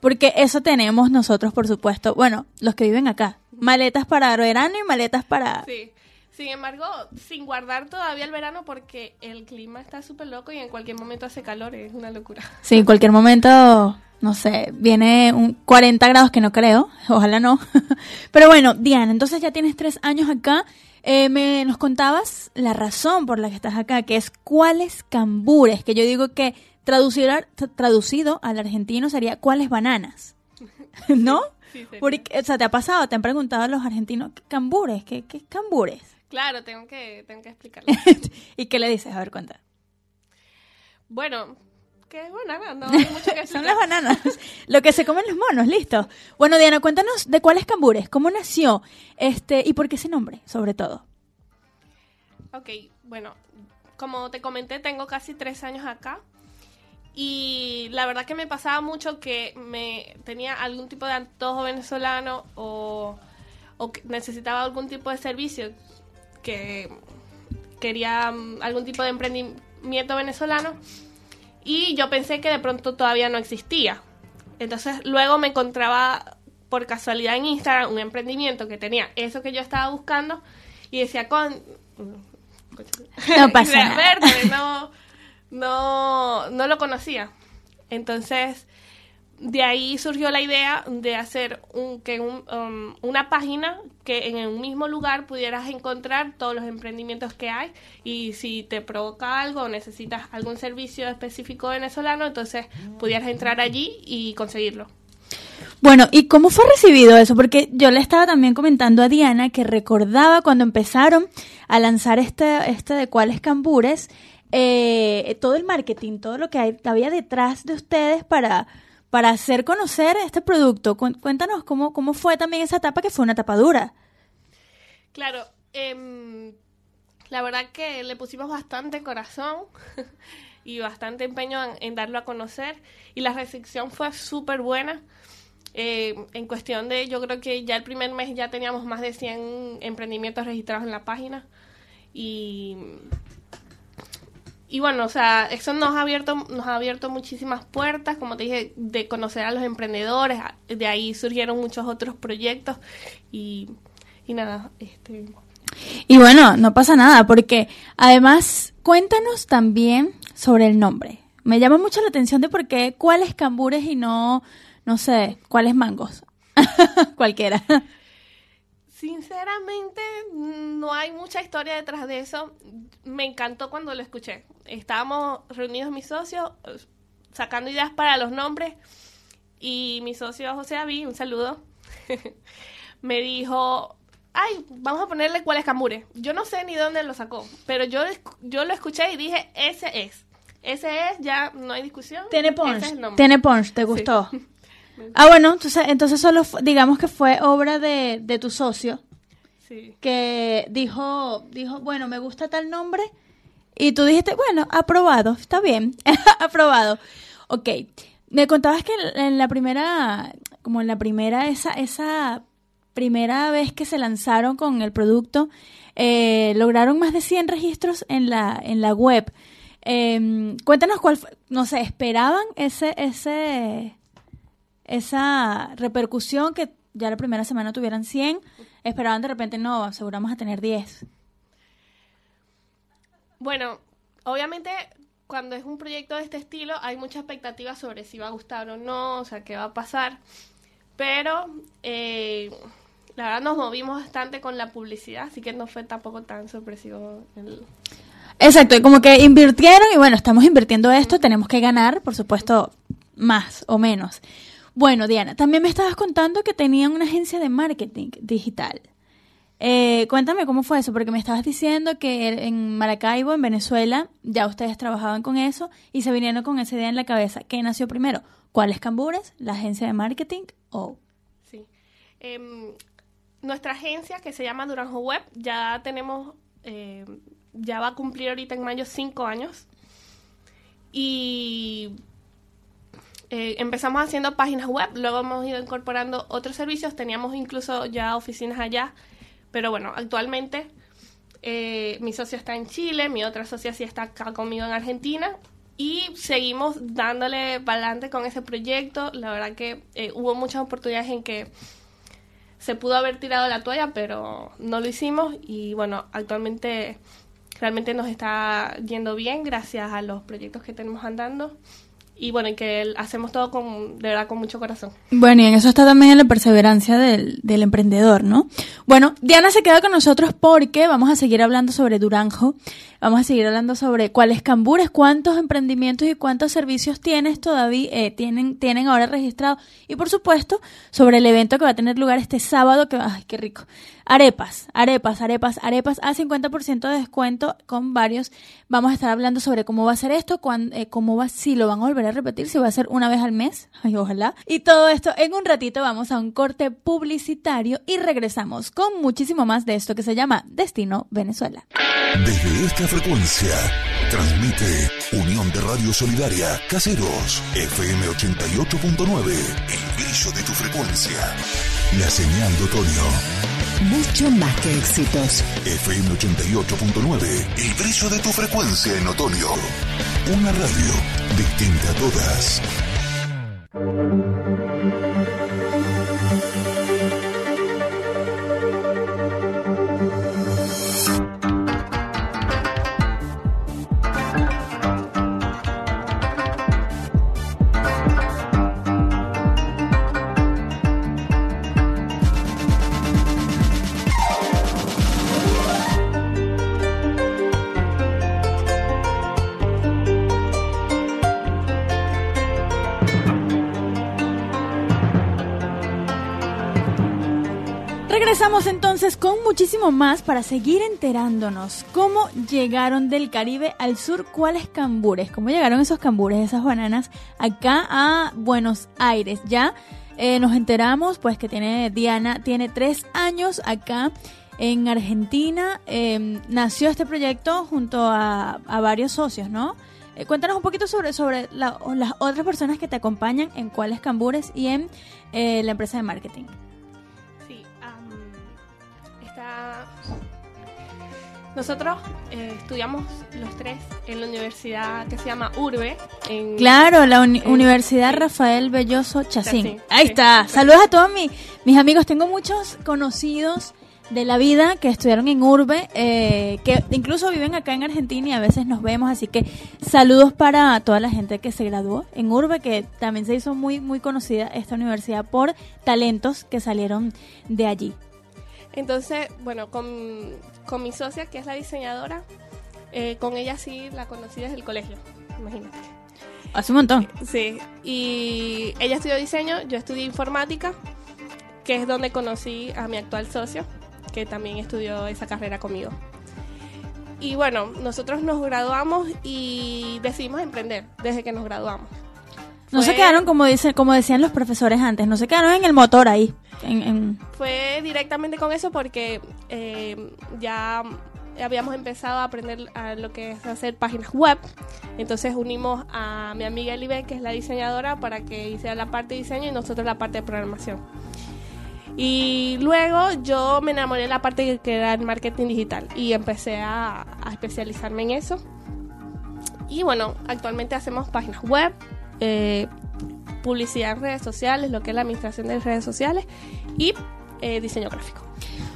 Porque eso tenemos nosotros, por supuesto. Bueno, los que viven acá. Maletas para verano y maletas para... Sí. Sin embargo, sin guardar todavía el verano porque el clima está súper loco y en cualquier momento hace calor, es una locura. Sí, en cualquier momento, no sé, viene un 40 grados que no creo, ojalá no. Pero bueno, Diana, entonces ya tienes tres años acá. Eh, me nos contabas la razón por la que estás acá, que es cuáles cambures, que yo digo que traducir, traducido al argentino sería cuáles bananas, ¿no? Sí. Porque, o sea, te ha pasado, te han preguntado a los argentinos, ¿qué cambures? ¿Qué, qué cambures? Claro, tengo que, tengo que explicarlo. ¿Y qué le dices? A ver, cuenta. Bueno, ¿qué es banana? No hay mucho que explicar. Son las bananas. Lo que se comen los monos, listo. Bueno, Diana, cuéntanos de cuáles cambures, cómo nació, este, y por qué ese nombre, sobre todo. Ok, bueno, como te comenté, tengo casi tres años acá. Y la verdad que me pasaba mucho que me tenía algún tipo de antojo venezolano o, o que necesitaba algún tipo de servicio que quería mm, algún tipo de emprendimiento venezolano y yo pensé que de pronto todavía no existía. Entonces luego me encontraba por casualidad en Instagram un emprendimiento que tenía eso que yo estaba buscando y decía con No pasa nada. Verde, no, no, no lo conocía. Entonces, de ahí surgió la idea de hacer un, que un, um, una página que en un mismo lugar pudieras encontrar todos los emprendimientos que hay y si te provoca algo o necesitas algún servicio específico venezolano, entonces pudieras entrar allí y conseguirlo. Bueno, ¿y cómo fue recibido eso? Porque yo le estaba también comentando a Diana que recordaba cuando empezaron a lanzar este, este de cuáles cambures, eh, todo el marketing, todo lo que había detrás de ustedes para, para hacer conocer este producto. Cu- Cuéntanos cómo, cómo fue también esa etapa, que fue una etapa dura. Claro, em, la verdad que le pusimos bastante corazón y bastante empeño en, en darlo a conocer y la recepción fue súper buena. Eh, en cuestión de, yo creo que ya el primer mes ya teníamos más de 100 emprendimientos registrados en la página y y bueno, o sea, eso nos ha abierto nos ha abierto muchísimas puertas, como te dije, de conocer a los emprendedores, de ahí surgieron muchos otros proyectos y, y nada, este Y bueno, no pasa nada, porque además, cuéntanos también sobre el nombre. Me llama mucho la atención de por qué cuáles cambures y no, no sé, cuáles mangos. Cualquiera. Sinceramente, no hay mucha historia detrás de eso. Me encantó cuando lo escuché. Estábamos reunidos mis socios eh, sacando ideas para los nombres y mi socio José David, un saludo, me dijo, ay, vamos a ponerle cuál es Cambure. Yo no sé ni dónde lo sacó, pero yo, yo lo escuché y dije, ese es. Ese es, ya no hay discusión. Tiene ese punch. es el nombre. Tiene punch, ¿te Sí. Ah, bueno, entonces, entonces solo digamos que fue obra de, de tu socio Sí. que dijo, dijo, bueno, me gusta tal nombre y tú dijiste, bueno, aprobado, está bien, aprobado. Ok, me contabas que en la primera, como en la primera, esa, esa primera vez que se lanzaron con el producto, eh, lograron más de 100 registros en la, en la web. Eh, cuéntanos cuál, fue- no sé, esperaban ese, ese, esa repercusión que ya la primera semana tuvieran 100, esperaban de repente, no, aseguramos a tener 10. Bueno, obviamente cuando es un proyecto de este estilo hay mucha expectativa sobre si va a gustar o no, o sea, qué va a pasar. Pero eh, la verdad nos movimos bastante con la publicidad, así que no fue tampoco tan sorpresivo. el- Exacto, y como que invirtieron y bueno, estamos invirtiendo esto, tenemos que ganar, por supuesto, más o menos. Bueno, Diana, también me estabas contando que tenían una agencia de marketing digital. Eh, cuéntame cómo fue eso, porque me estabas diciendo que en Maracaibo, en Venezuela, ya ustedes trabajaban con eso y se vinieron con esa idea en la cabeza. ¿Qué nació primero? ¿Cuáles cambures? ¿La agencia de marketing o...? Sí. Em, nuestra agencia que se llama Duranjo Web, ya tenemos, eh, ya va a cumplir ahorita en mayo cinco años. Y eh, empezamos haciendo páginas web, luego hemos ido incorporando otros servicios, teníamos incluso ya oficinas allá, pero bueno, actualmente eh, mi socio está en Chile, mi otra socia sí está acá conmigo en Argentina y seguimos dándole para adelante con ese proyecto. La verdad que eh, hubo muchas oportunidades en que se pudo haber tirado la toalla, pero no lo hicimos y bueno, actualmente realmente nos está yendo bien gracias a los proyectos que tenemos andando y bueno, y que hacemos todo con, de verdad con mucho corazón. Bueno, y en eso está también la perseverancia del, del emprendedor, ¿no? Bueno, Diana se queda con nosotros porque vamos a seguir hablando sobre Duranjo, vamos a seguir hablando sobre cuáles cambures, cuántos emprendimientos y cuántos servicios tienes todavía, eh, tienen, tienen ahora registrados, y por supuesto, sobre el evento que va a tener lugar este sábado, que, ay, qué rico. Arepas, arepas, arepas, arepas a 50% de descuento con varios. Vamos a estar hablando sobre cómo va a ser esto, cuán- eh, cómo va, si lo van a volver a repetir, si va a ser una vez al mes, ay, ojalá. Y todo esto en un ratito vamos a un corte publicitario y regresamos con muchísimo más de esto que se llama Destino Venezuela. Desde esta frecuencia, transmite Unión de Radio Solidaria Caseros, FM 88.9, el brillo de tu frecuencia. La señal de otoño, Mucho más que éxitos. FM 88.9, el brillo de tu frecuencia en otoño. Una radio distinta a todas. Regresamos entonces con muchísimo más para seguir enterándonos cómo llegaron del Caribe al sur, cuáles cambures, cómo llegaron esos cambures, esas bananas acá a Buenos Aires. Ya eh, nos enteramos pues que tiene Diana, tiene tres años acá en Argentina. Eh, nació este proyecto junto a, a varios socios, ¿no? Eh, cuéntanos un poquito sobre, sobre la- las otras personas que te acompañan en cuáles cambures y en eh, la empresa de marketing. Nosotros eh, estudiamos los tres en la universidad que se llama Urbe. En, Claro, la uni- en- Universidad. Rafael Belloso Chacín. Chacín, Ahí sí. está. Saludos a todos mi- mis amigos. Tengo muchos conocidos de la vida que estudiaron en Urbe, eh, que incluso viven acá en Argentina y a veces nos vemos. Así que saludos para toda la gente que se graduó en Urbe, que también se hizo muy, muy conocida esta universidad por talentos que salieron de allí. Entonces, bueno, con, con mi socia, que es la diseñadora, eh, con ella sí la conocí desde el colegio, imagínate. Hace un montón. Sí, y ella estudió diseño, yo estudié informática, que es donde conocí a mi actual socio, que también estudió esa carrera conmigo. Y bueno, nosotros nos graduamos y decidimos emprender desde que nos graduamos. No se quedaron como dicen, como decían los profesores antes, no se quedaron en el motor ahí. En, en- Fue directamente con eso porque eh, ya habíamos empezado a aprender a lo que es hacer páginas web. Entonces unimos a mi amiga Elibe, que es la diseñadora, para que hiciera la parte de diseño y nosotros la parte de programación. Y luego yo me enamoré de la parte que era el marketing digital y empecé a, a especializarme en eso. Y bueno, actualmente hacemos páginas web, eh, publicidad en redes sociales, lo que es la administración de redes sociales y eh, diseño gráfico.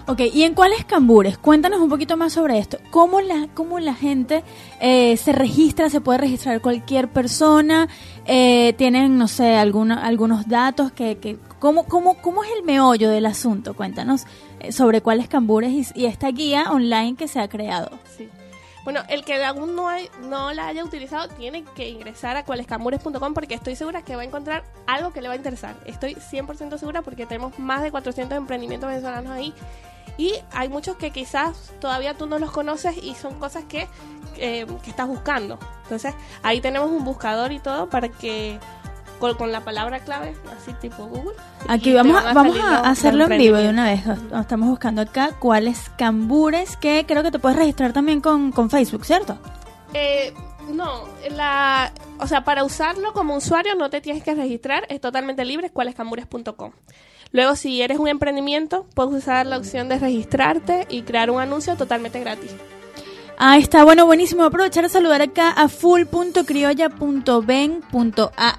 Ok, ¿y en cuáles cambures? Cuéntanos un poquito más sobre esto. ¿Cómo la, cómo la gente eh, se registra? ¿Se puede registrar cualquier persona? Eh, ¿Tienen, no sé, alguna, algunos datos? que, que ¿cómo, cómo, ¿Cómo es el meollo del asunto? Cuéntanos eh, sobre cuáles cambures y, y esta guía online que se ha creado. Sí. Bueno, el que aún no, hay- no la haya utilizado tiene que ingresar a cualescambures.com porque estoy segura que va a encontrar algo que le va a interesar. Estoy 100% segura porque tenemos más de 400 emprendimientos venezolanos ahí y hay muchos que quizás todavía tú no los conoces y son cosas que, eh, que estás buscando. Entonces ahí tenemos un buscador y todo para que con, con la palabra clave, así tipo Google. Aquí vamos, a, vamos a hacerlo en vivo de una vez. Estamos buscando acá cuáles cambures que creo que te puedes registrar también con, con Facebook, ¿cierto? Eh, no, la, o sea, para usarlo como usuario no te tienes que registrar, es totalmente libre, cualescambures.com. Luego, si eres un emprendimiento, puedes usar la opción de registrarte y crear un anuncio totalmente gratis. Ahí está, bueno, buenísimo. Aprovechar a saludar acá a full.criolla.ben.ar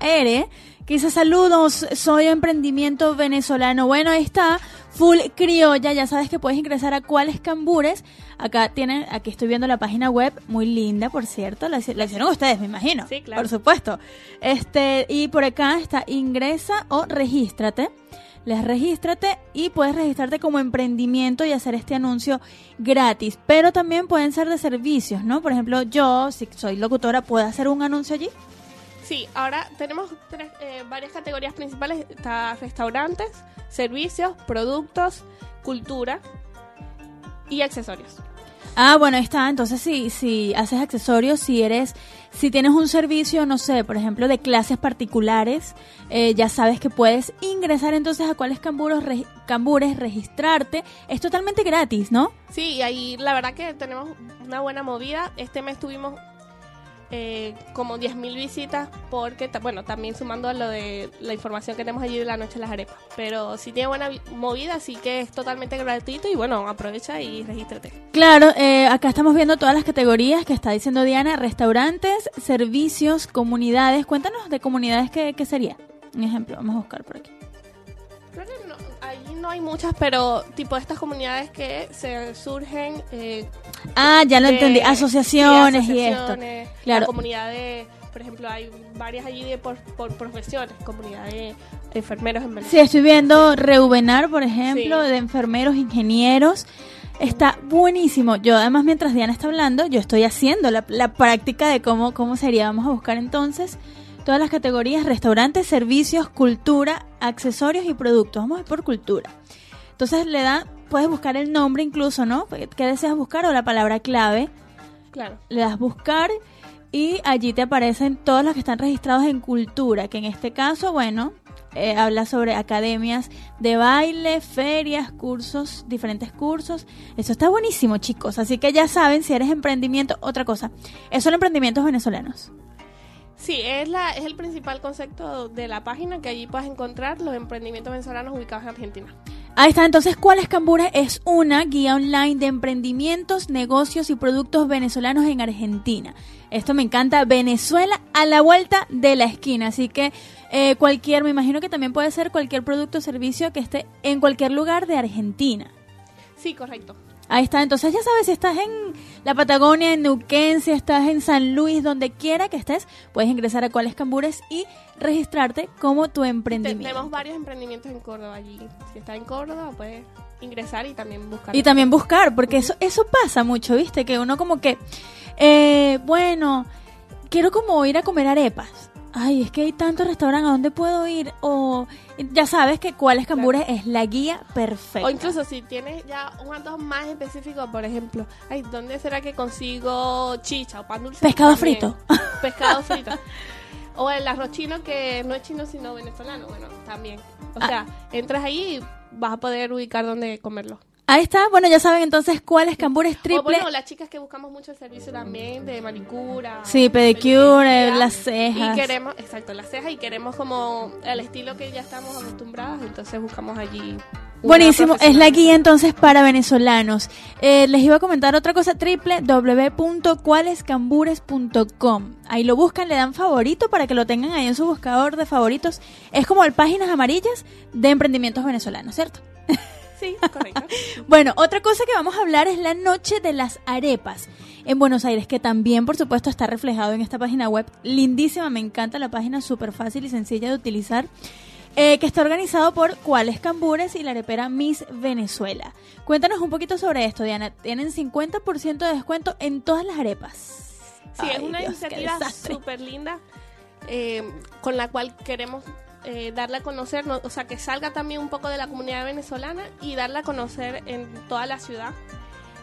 que dice saludos, soy emprendimiento venezolano. Bueno, ahí está, Full Criolla, ya sabes que puedes ingresar a cuáles cambures. Acá tienen, aquí estoy viendo la página web, muy linda, por cierto, la, hici- la hicieron ustedes, me imagino. Sí, claro. Por supuesto. Este, y por acá está ingresa o regístrate. Les regístrate y puedes registrarte como emprendimiento y hacer este anuncio gratis. Pero también pueden ser de servicios, ¿no? Por ejemplo, yo, si soy locutora, ¿puedo hacer un anuncio allí? Sí, ahora tenemos eh, varias categorías principales. Está restaurantes, servicios, productos, cultura y accesorios. Ah, bueno, ahí está. Entonces, si, si haces accesorios, si eres, si tienes un servicio, no sé, por ejemplo, de clases particulares, eh, ya sabes que puedes ingresar entonces a cuáles camburos, cambures, registrarte. Es totalmente gratis, ¿no? Sí, ahí la verdad que tenemos una buena movida. Este mes tuvimos eh, como 10.000 visitas porque, bueno, también sumando lo de la información que tenemos allí de la noche de las arepas. Pero sí tiene buena vi- movida, así que es totalmente gratuito y bueno, aprovecha y regístrate. Claro, eh, acá estamos viendo todas las categorías que está diciendo Diana, restaurantes, servicios, comunidades. Cuéntanos de comunidades qué, qué sería. Un ejemplo, vamos a buscar por aquí. No hay muchas, pero tipo estas comunidades que se surgen... eh, Ah, ya lo de- entendí, asociaciones, sí, y esto. Claro. La comunidad de, por ejemplo, hay varias allí de por, por profesiones, comunidad de enfermeros en Sí, Venezuela. estoy viendo Reubenar, por ejemplo, Sí. de enfermeros, ingenieros. Está buenísimo. Yo además, mientras Diana está hablando, yo estoy haciendo la, la práctica de cómo, cómo sería. Vamos a buscar entonces todas las categorías, restaurantes, servicios, cultura, accesorios y productos. Vamos a ir por cultura. Entonces le da, puedes buscar el nombre incluso, ¿no? ¿Qué deseas buscar? O la palabra clave. Claro. Le das buscar y allí te aparecen todos los que están registrados en cultura, que en este caso, bueno, eh, habla sobre academias de baile, ferias, cursos, diferentes cursos. Eso está buenísimo, chicos. Así que ya saben, si eres emprendimiento, otra cosa. Esos son emprendimientos venezolanos. Sí, es, la, es el principal concepto de la página que allí puedes encontrar los emprendimientos venezolanos ubicados en Argentina. Ahí está, entonces, ¿cuál es Cambura? Es una guía online de emprendimientos, negocios y productos venezolanos en Argentina. Esto me encanta, Venezuela a la vuelta de la esquina. Así que eh, cualquier, me imagino que también puede ser cualquier producto o servicio que esté en cualquier lugar de Argentina. Sí, correcto. Ahí está, entonces ya sabes, si estás en la Patagonia, en Neuquén, si estás en San Luis, donde quiera que estés, puedes ingresar a Cuáles Cambures y registrarte como tu emprendimiento. Tenemos varios emprendimientos en Córdoba allí. Si estás en Córdoba, puedes ingresar y también buscar. Y también buscar, porque eso, eso pasa mucho, ¿viste? Que uno como que, eh, bueno, quiero como ir a comer arepas. Ay, es que hay tantos restaurantes, ¿a dónde puedo ir? O ya sabes que cuáles cambures es la guía perfecta. O incluso si tienes ya un antojo más específico, por ejemplo, ay, ¿dónde será que consigo chicha o pan dulce? Pescado También. frito. Pescado frito. O el arroz chino que no es chino sino venezolano, bueno, también. O Ah. sea, entras ahí y vas a poder ubicar dónde comerlo. Ahí está, bueno, ya saben entonces cuáles cambures O triple. bueno, las chicas que buscamos mucho el servicio también de manicura. Sí, pedicure, las cejas. Y queremos, exacto, las cejas y queremos como el estilo que ya estamos acostumbradas, entonces buscamos allí. Buenísimo, es la guía entonces para venezolanos. Eh, les iba a comentar otra cosa, www.cualescambures.com. Ahí lo buscan, le dan favorito para que lo tengan ahí en su buscador de favoritos. Es como el páginas amarillas de emprendimientos venezolanos, ¿cierto? Sí, correcto. Bueno, otra cosa que vamos a hablar es la noche de las arepas en Buenos Aires, que también, por supuesto, está reflejado en esta página web. Lindísima, me encanta la página, súper fácil y sencilla de utilizar. eh, que está organizado por Cuáles Cambures y la arepera Miss Venezuela. Cuéntanos un poquito sobre esto, Diana. Tienen 50% de descuento en todas las arepas. Sí, es una Dios, iniciativa súper linda eh, con la cual queremos eh, darla a conocer, no- o sea, que salga también un poco de la comunidad venezolana y darla a conocer en toda la ciudad.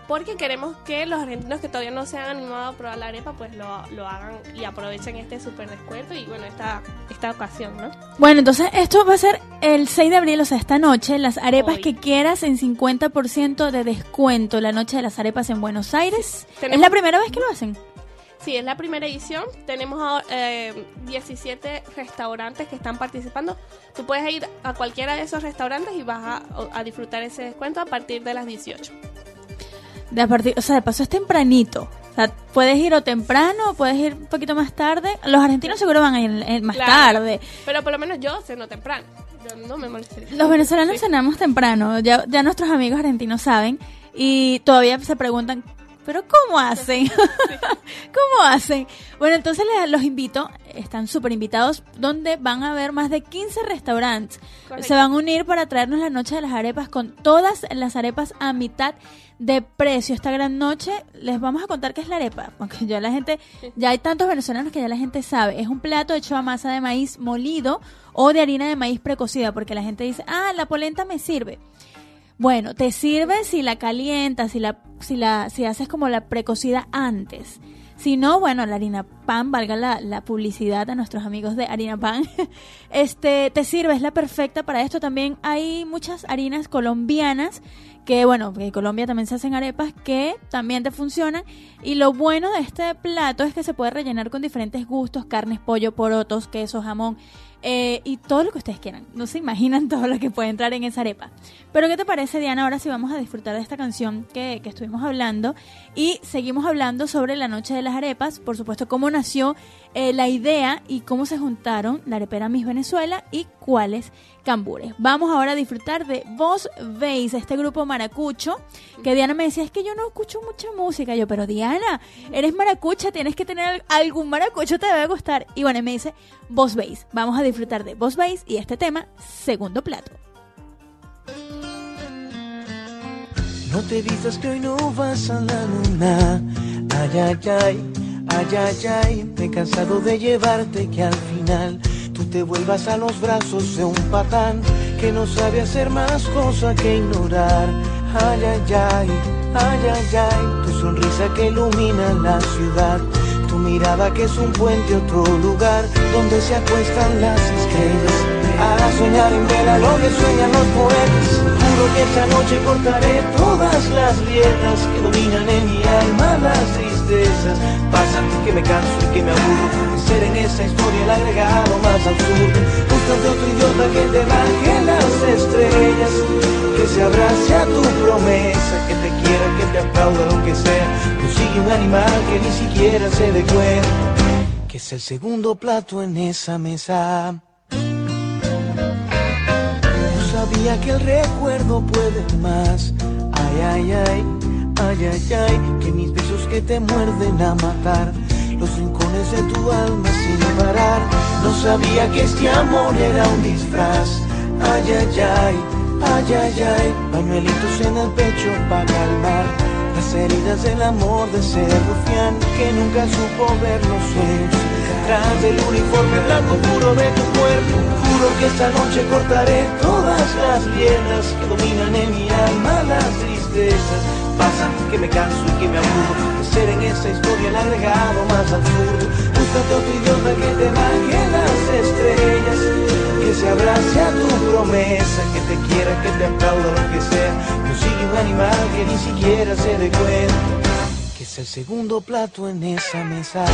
porque queremos que los argentinos que todavía no se han animado a probar la arepa, pues lo, lo hagan y aprovechen este súper descuento y bueno, esta, esta ocasión, ¿no? Bueno, entonces esto va a ser el 6 de abril, o sea, esta noche, las arepas que quieras en 50% de descuento, la noche de las arepas en Buenos Aires. ¿Es la primera vez que lo hacen? Sí, es la primera edición. Tenemos eh, 17 restaurantes que están participando. Tú puedes ir a cualquiera de esos restaurantes y vas a, a disfrutar ese descuento a partir de las 18. De a partir, o sea, de paso es tempranito. O sea, puedes ir o temprano, puedes ir un poquito más tarde. Los argentinos seguro van a ir eh, más Claro. tarde. Pero por lo menos yo ceno temprano. Yo no me molestaría. Los venezolanos cenamos temprano, ya, ya nuestros amigos argentinos saben y todavía se preguntan, ¿pero cómo hacen? ¿Cómo hacen? Bueno, entonces les- los invito, están súper invitados, donde van a haber más de 15 restaurantes. Correcto. Se van a unir para traernos la noche de las arepas con todas las arepas a mitad de precio. Esta gran noche les vamos a contar qué es la arepa, porque ya la gente, ya hay tantos venezolanos que ya la gente sabe. Es un plato hecho a masa de maíz molido o de harina de maíz precocida, porque la gente dice, ah, la polenta me sirve. Bueno, te sirve si la calientas, si la, si la, si haces como la precocida antes. Si no, bueno, la harina pan, valga la, publicidad a nuestros amigos de harina pan, este, te sirve, es la perfecta para esto. También hay muchas harinas colombianas que, bueno, en Colombia también se hacen arepas que también te funcionan. Y lo bueno de este plato es que se puede rellenar con diferentes gustos, carnes, pollo, porotos, queso, jamón eh, y todo lo que ustedes quieran. No se imaginan todo lo que puede entrar en esa arepa. Pero ¿qué te parece, Diana? Ahora sí vamos a disfrutar de esta canción que, que estuvimos hablando y seguimos hablando sobre la noche de las arepas, por supuesto, cómo nació eh, la idea y cómo se juntaron la arepera Miss Venezuela y cuáles Vamos ahora a disfrutar de Vos Veis, este grupo maracucho, que Diana me decía, es que yo no escucho mucha música. Yo, pero Diana, eres maracucha, tienes que tener al- algún maracucho, te debe gustar. Y bueno, me dice, Vos Veis. Vamos a disfrutar de Vos Veis y este tema, segundo plato. No te dices que hoy no vas a la luna. Ay, ay, ay, ay, ay, ay. He cansado de llevarte que al final tú te vuelvas a los brazos de un patán que no sabe hacer más cosa que ignorar. Ay, ay, ay, ay, ay. Tu sonrisa que ilumina la ciudad. Tu mirada que es un puente otro lugar donde se acuestan las estrellas. A soñar en vela lo que sueñan los poetas. Juro que esta noche cortaré todas las grietas que dominan en mi alma las tristezas. Que me canso y que me aburro de ser en esa historia el agregado más absurdo. Búscate otro idiota que te baje las estrellas. Que se abrace a tu promesa, que te quiera, que te aplauda lo que sea. Consigue un animal que ni siquiera se dé cuenta. Que es el segundo plato en esa mesa. No sabía que el recuerdo puede más. Ay, ay, ay, ay, ay, ay. Que mis que te muerden a matar. Los rincones de tu alma sin parar. No sabía que este amor era un disfraz. Ay, ay, ay, ay, ay, ay. Pañuelitos en el pecho para calmar. Las heridas del amor de ser rufián que nunca supo ver los sueños Tras del uniforme blanco puro de tu cuerpo Juro que esta noche cortaré todas las grietas Que dominan en mi alma las tristezas Pasa que me canso y que me aburro De ser en esa historia el agregado más absurdo Búscate otro idiota que te baje las estrellas que se abrace a tu promesa, que te quiera, que te aplauda lo que sea. Consigue un animal que ni siquiera se dé cuenta, que es el segundo plato en esa mesa.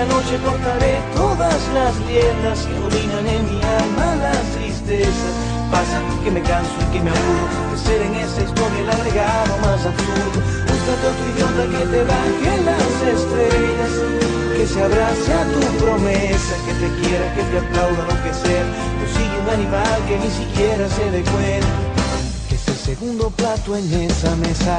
Esta noche cortaré todas las riendas que dominan en mi alma las tristezas. Pasa que me canso y que me aburro de ser en esa historia el agregado más absurdo. Búscate otro idiota que te baje las estrellas, que se abrace a tu promesa, que te quiera, que te aplauda lo que sea. Consigue un animal que ni siquiera se dé cuenta, que es el segundo plato en esa mesa.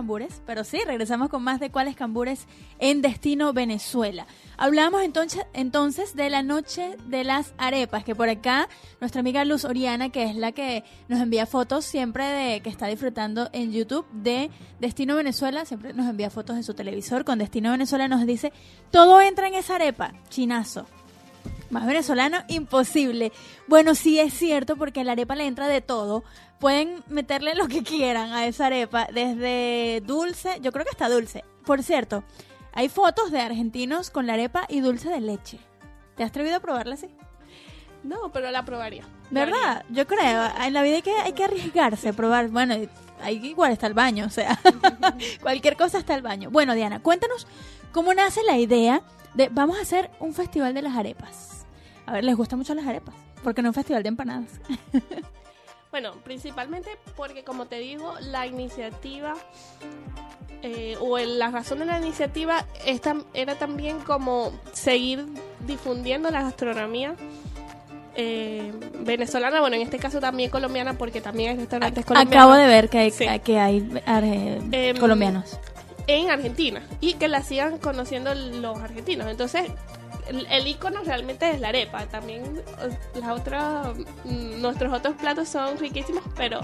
Cambures, pero sí, regresamos con más de cuáles cambures en Destino Venezuela. Hablamos entonces, entonces de la noche de las arepas, que por acá nuestra amiga Luz Oriana, que es la que nos envía fotos siempre de que está disfrutando en YouTube de Destino Venezuela, siempre nos envía fotos de su televisor con Destino Venezuela, nos dice, todo entra en esa arepa, chinazo. Más venezolano, imposible. Bueno, sí es cierto porque la arepa le entra de todo. Pueden meterle lo que quieran a esa arepa, desde dulce, yo creo que está dulce. Por cierto, hay fotos de argentinos con la arepa y dulce de leche. ¿Te has atrevido a probarla así? No, pero la probaría. ¿Verdad? Yo creo. En la vida hay que, hay que arriesgarse a probar. Bueno, ahí igual está el baño, o sea, cualquier cosa está el baño. Bueno, Diana, cuéntanos cómo nace la idea de vamos a hacer un festival de las arepas. A ver, ¿les gustan mucho las arepas? Porque no un festival de empanadas. Bueno, principalmente porque, como te digo, la iniciativa eh, o el- la razón de la iniciativa es tam- era también como seguir difundiendo la gastronomía eh, venezolana, bueno, en este caso también colombiana, porque también hay restaurantes colombianos. Acabo de ver que hay, Sí. que hay eh, Em, colombianos. en Argentina y que la sigan conociendo los argentinos. Entonces, el, icono realmente es la arepa. También las otras, mm, nuestros otros platos son riquísimos, pero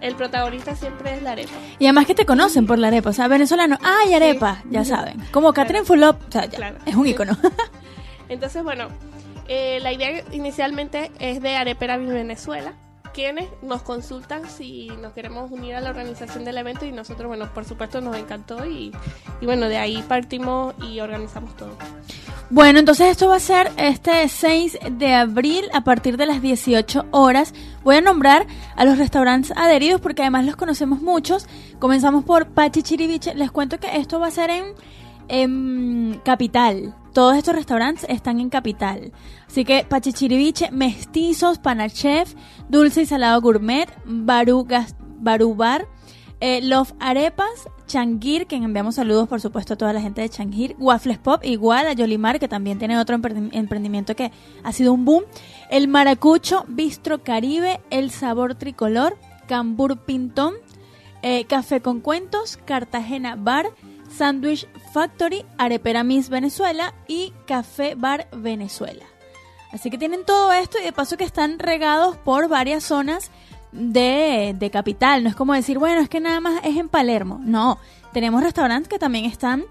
el protagonista siempre es la arepa. Y además que te conocen por la arepa. O sea, venezolano, ¡ay, arepa! Ya saben. Como Catherine Fulop, o sea, ya, Claro. es un icono. Entonces, bueno, eh, la idea inicialmente es de Arepera Mi Venezuela, quienes nos consultan si nos queremos unir a la organización del evento y nosotros, bueno, por supuesto nos encantó y, y bueno, de ahí partimos y organizamos todo. Bueno, entonces esto va a ser este 6 de abril a partir de las 18 horas. Voy a nombrar a los restaurantes adheridos porque además los conocemos muchos. Comenzamos por Pachi Chiribiche. Les cuento que esto va a ser en, Capital. Todos estos restaurantes están en Capital. Así que Pachi Chiribiche, Mestizos, Panachef, Dulce y Salado Gourmet, Baru, Gas- Baru Bar, eh, Love Arepas, Changuir, que enviamos saludos por supuesto a toda la gente de Changuir, Waffles Pop, igual a Yolimar, que también tiene otro emprendi- emprendimiento que ha sido un boom, El Maracucho, Bistro Caribe, El Sabor Tricolor, Cambur Pintón, eh, Café con Cuentos, Cartagena Bar, Sandwich Factory, Arepera Miss Venezuela y Café Bar Venezuela. Así que tienen todo esto y de paso que están regados por varias zonas de, de capital. No es como decir, bueno, es que nada más es en Palermo. No, tenemos restaurantes que también están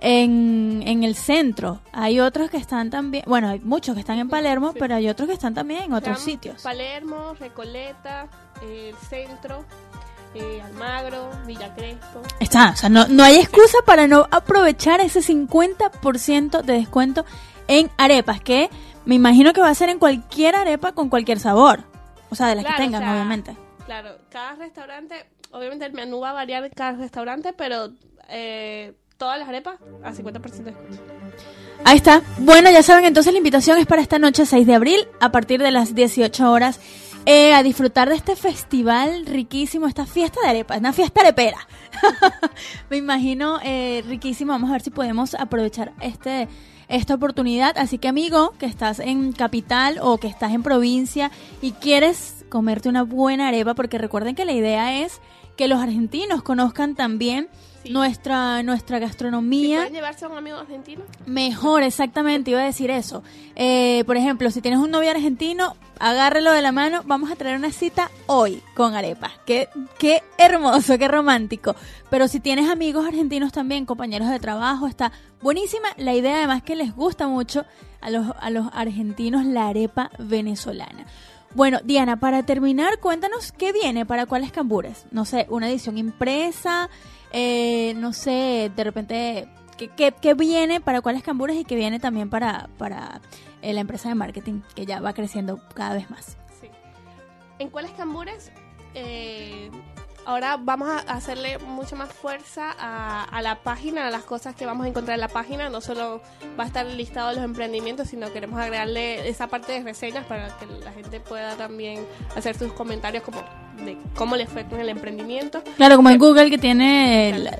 en, en el centro. Hay otros que están también, bueno, hay muchos que están en Palermo, pero hay otros que están también en otros sitios. Palermo, Recoleta, eh, el centro, eh, Almagro, Villa Crespo. Está, o sea, no, no hay excusa para no aprovechar ese 50% de descuento en arepas, que me imagino que va a ser en cualquier arepa con cualquier sabor. O sea, de las Claro, que tengan, o sea, obviamente. Claro, cada restaurante, obviamente el menú va a variar cada restaurante, pero eh, todas las arepas a 50% de descuento. Ahí está. Bueno, ya saben, entonces la invitación es para esta noche 6 de abril, a partir de las 18 horas, eh, a disfrutar de este festival riquísimo, esta fiesta de arepas, una fiesta arepera. Me imagino eh, riquísimo. Vamos a ver si podemos aprovechar este esta oportunidad. Así que amigo, que estás en capital o que estás en provincia y quieres comerte una buena arepa, porque recuerden que la idea es que los argentinos conozcan también nuestra nuestra gastronomía. ¿Pueden llevarse a un amigo argentino? Mejor, exactamente, iba a decir eso. Eh, por ejemplo, si tienes un novio argentino, agárrelo de la mano, vamos a traer una cita hoy con arepas. Qué, qué hermoso, qué romántico. Pero si tienes amigos argentinos también, compañeros de trabajo, está buenísima. La idea además que les gusta mucho a los, a los argentinos la arepa venezolana. Bueno, Diana, para terminar, cuéntanos qué viene para cuáles cambures. No sé, una edición impresa, eh, no sé, de repente, ¿qué, qué, qué viene para cuáles cambures y qué viene también para, para eh, la empresa de marketing, que ya va creciendo cada vez más? En cuáles cambures, eh, ahora vamos a hacerle mucho más fuerza a, a la página, a las cosas que vamos a encontrar en la página. No solo va a estar listado los emprendimientos, sino queremos agregarle esa parte de reseñas para que la gente pueda también hacer sus comentarios como de cómo les fue con el emprendimiento. Claro, como en Google que tiene... el-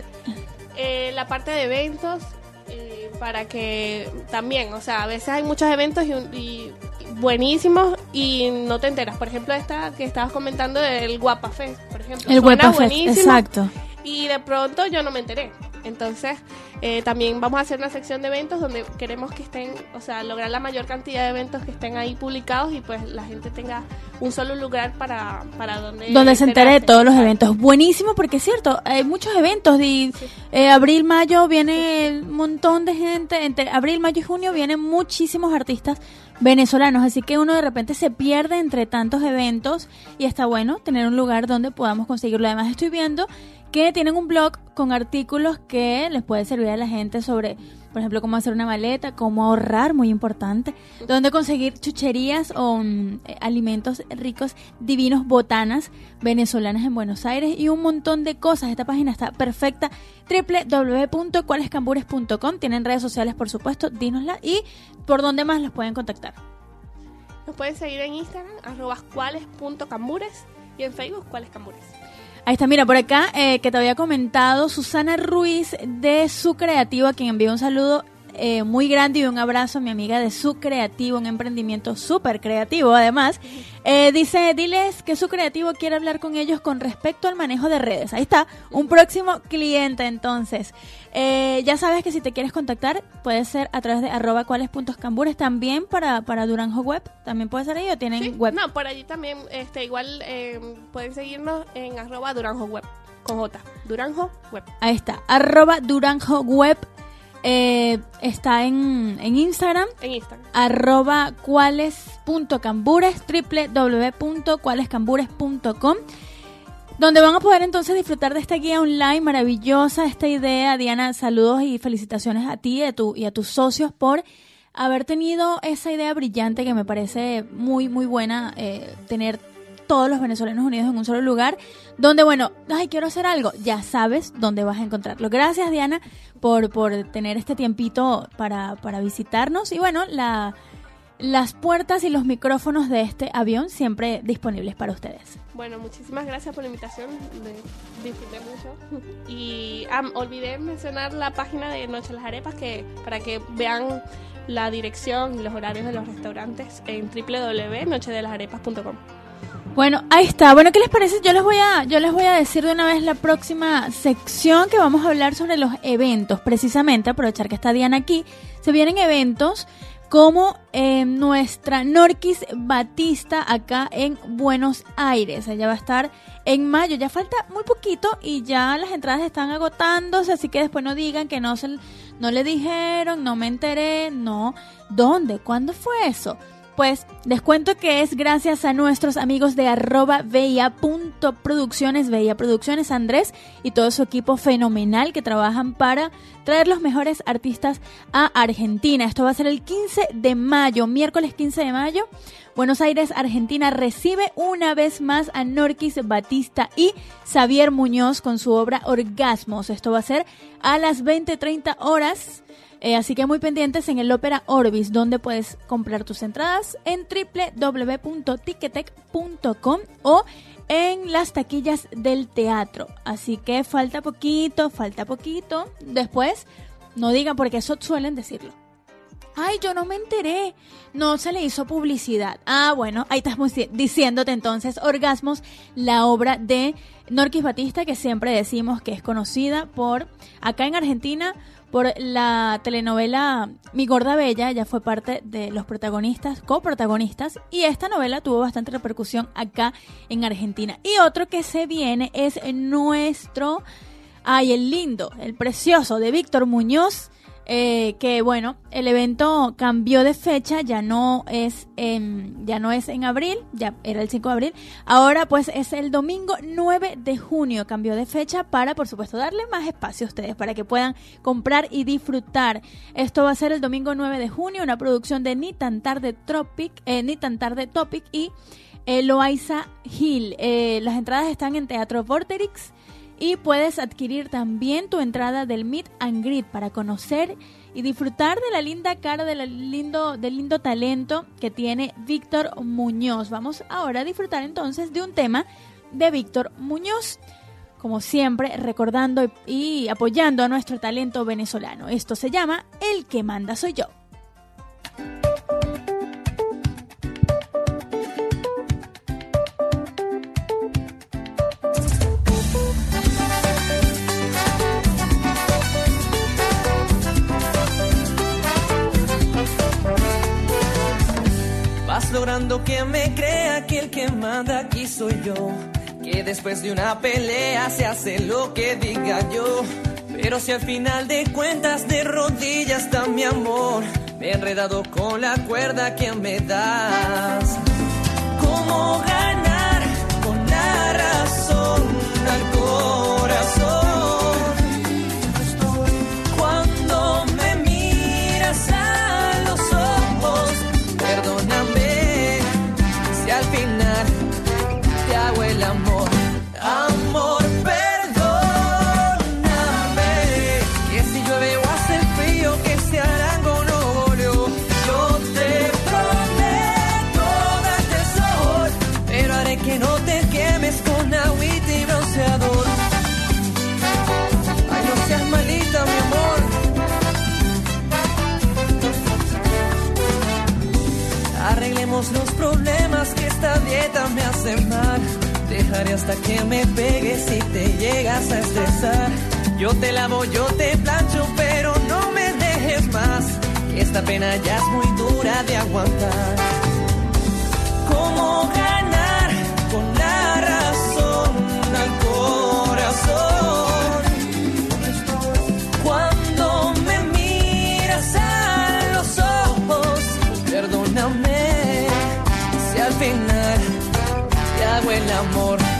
Eh, la parte de eventos eh, para que también, o sea, a veces hay muchos eventos y, un- y buenísimos y no te enteras. Por ejemplo, esta que estabas comentando del Guapa Fest, por ejemplo. El Guapa Fest, exacto. Y de pronto yo no me enteré. Entonces, eh, también vamos a hacer una sección de eventos donde queremos que estén, o sea, lograr la mayor cantidad de eventos que estén ahí publicados y pues la gente tenga un solo lugar para, para donde... donde se entere de todos los eventos. Buenísimo, porque es cierto, hay muchos eventos. Y, eh, abril, mayo viene un montón de gente. Entre abril, mayo y junio vienen muchísimos artistas venezolanos. Así que uno de repente se pierde entre tantos eventos y está bueno tener un lugar donde podamos conseguirlo. Además, estoy viendo que tienen un blog con artículos que les puede servir a la gente sobre, por ejemplo, cómo hacer una maleta, cómo ahorrar, muy importante, dónde conseguir chucherías o mm, eh, alimentos ricos, divinos, botanas venezolanas en Buenos Aires y un montón de cosas. Esta página está perfecta, www.cualescambures.com. Tienen redes sociales, por supuesto, dínosla y por dónde más los pueden contactar. Nos pueden seguir en Instagram, arroba cuales.cambures y en Facebook, cuales cambures. Ahí está, mira, por acá eh, que te había comentado Susana Ruiz de Su Creativo, a quien envío un saludo eh, muy grande y un abrazo a mi amiga de Su Creativo, un emprendimiento súper creativo además. Eh, dice, diles que Su Creativo quiere hablar con ellos con respecto al manejo de redes. Ahí está, un próximo cliente entonces. Eh, ya sabes que si te quieres contactar, puede ser a través de arroba cuales.cambures también para, para Durango Web. También puede ser ahí o tienen web. No, por allí también, este, igual pueden seguirnos en arroba Duranjo Web, con J, Duranjo Web. Ahí está, arroba Durango Web. Eh, está en, en Instagram. En Instagram. Arroba cuales.cambures, www.cualescambures.com donde van a poder entonces disfrutar de esta guía online maravillosa, esta idea. Diana, saludos y felicitaciones a ti y a, tu, y a tus socios por haber tenido esa idea brillante que me parece muy, muy buena, eh, tener todos los venezolanos unidos en un solo lugar, donde, bueno, ay, quiero hacer algo, ya sabes dónde vas a encontrarlo. Gracias, Diana, por, por tener este tiempito para, para visitarnos. Y bueno, la, las puertas y los micrófonos de este avión siempre disponibles para ustedes. Bueno, muchísimas gracias por la invitación, disfruté mucho. Y olvidé mencionar la página de Noche las Arepas que para que vean la dirección y los horarios de los restaurantes en www.nochedelasarepas.com. Bueno, ahí está. Bueno, ¿qué les parece? Yo les voy a, yo les voy a decir de una vez la próxima sección que vamos a hablar sobre los eventos. Precisamente, aprovechar que está Diana aquí, se vienen eventos como eh, nuestra Norquis Batista acá en Buenos Aires. Ella va a estar en mayo. Ya falta muy poquito y ya las entradas están agotándose, así que después no digan que no se, no le dijeron, no me enteré, no. ¿Dónde? ¿Cuándo fue eso? Pues les cuento que es gracias a nuestros amigos de arroba veia.producciones, Veia Producciones, Andrés y todo su equipo fenomenal que trabajan para traer los mejores artistas a Argentina. Esto va a ser el 15 de mayo, miércoles 15 de mayo. Buenos Aires, Argentina recibe una vez más a Norquis Batista y Xavier Muñoz con su obra Orgasmos. Esto va a ser a las 20-30 horas. Eh, así que muy pendientes en el Ópera Orbis, donde puedes comprar tus entradas en www.ticketek.com o en las taquillas del teatro. Así que falta poquito, falta poquito. Después, no digan porque eso suelen decirlo. Ay, yo no me enteré. No se le hizo publicidad. Ah, bueno, ahí estamos di- diciéndote entonces Orgasmos, la obra de Norquis Batista, que siempre decimos que es conocida por, acá en Argentina, por la telenovela Mi Gorda Bella. Ella fue parte de los protagonistas, coprotagonistas, y esta novela tuvo bastante repercusión acá en Argentina. Y otro que se viene es nuestro, ay, el lindo, el precioso de Víctor Muñoz. Eh, que bueno, el evento cambió de fecha, ya no es en, ya no es en abril, ya era el 5 de abril, ahora pues es el domingo 9 de junio, cambió de fecha para por supuesto darle más espacio a ustedes para que puedan comprar y disfrutar. Esto va a ser el domingo 9 de junio, una producción de Ni tan tarde Tropic, eh, Ni tan tarde Topic y eh, Loaiza Hill. Las entradas están en Teatro Vorterix y puedes adquirir también tu entrada del Meet and Greet para conocer y disfrutar de la linda cara del lindo, del lindo talento que tiene Víctor Muñoz. Vamos ahora a disfrutar entonces de un tema de Víctor Muñoz. Como siempre, recordando y apoyando a nuestro talento venezolano. Esto se llama El que manda soy yo. Esperando que me crea que el que manda aquí soy yo. Que después de una pelea se hace lo que diga yo. Pero si al final de cuentas de rodillas está mi amor, me he enredado con la cuerda que me das. ¿Cómo Los problemas que esta dieta me hace mal. Dejaré hasta que me pegues si te llegas a estresar. Yo te lavo, yo te plancho, pero no me dejes más. Que esta pena ya es muy dura de aguantar. ¿Cómo ganar Amor,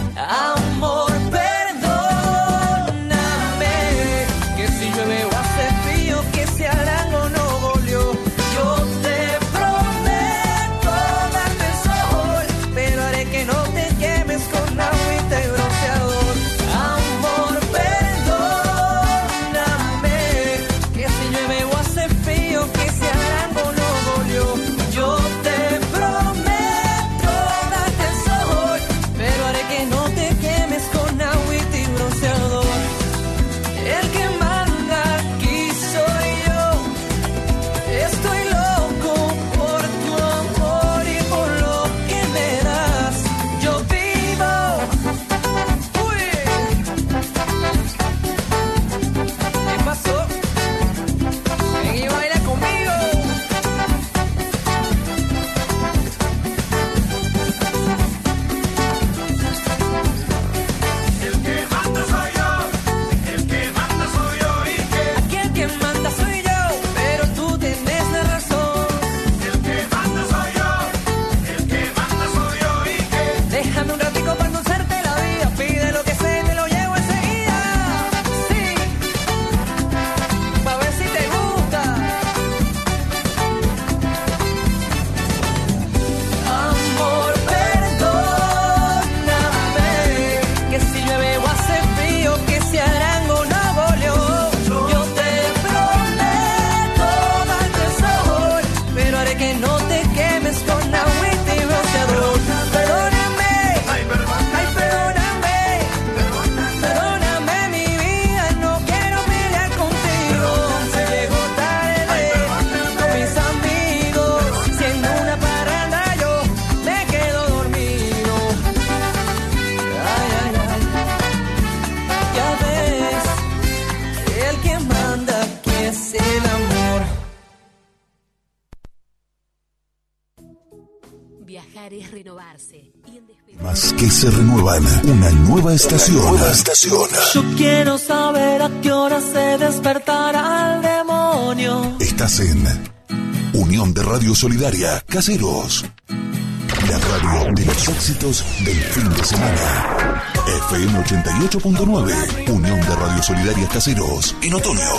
Solidaria, Caseros. La radio de los éxitos del fin de semana. FM 88.9, Unión de Radio Solidaria Caseros. En otoño.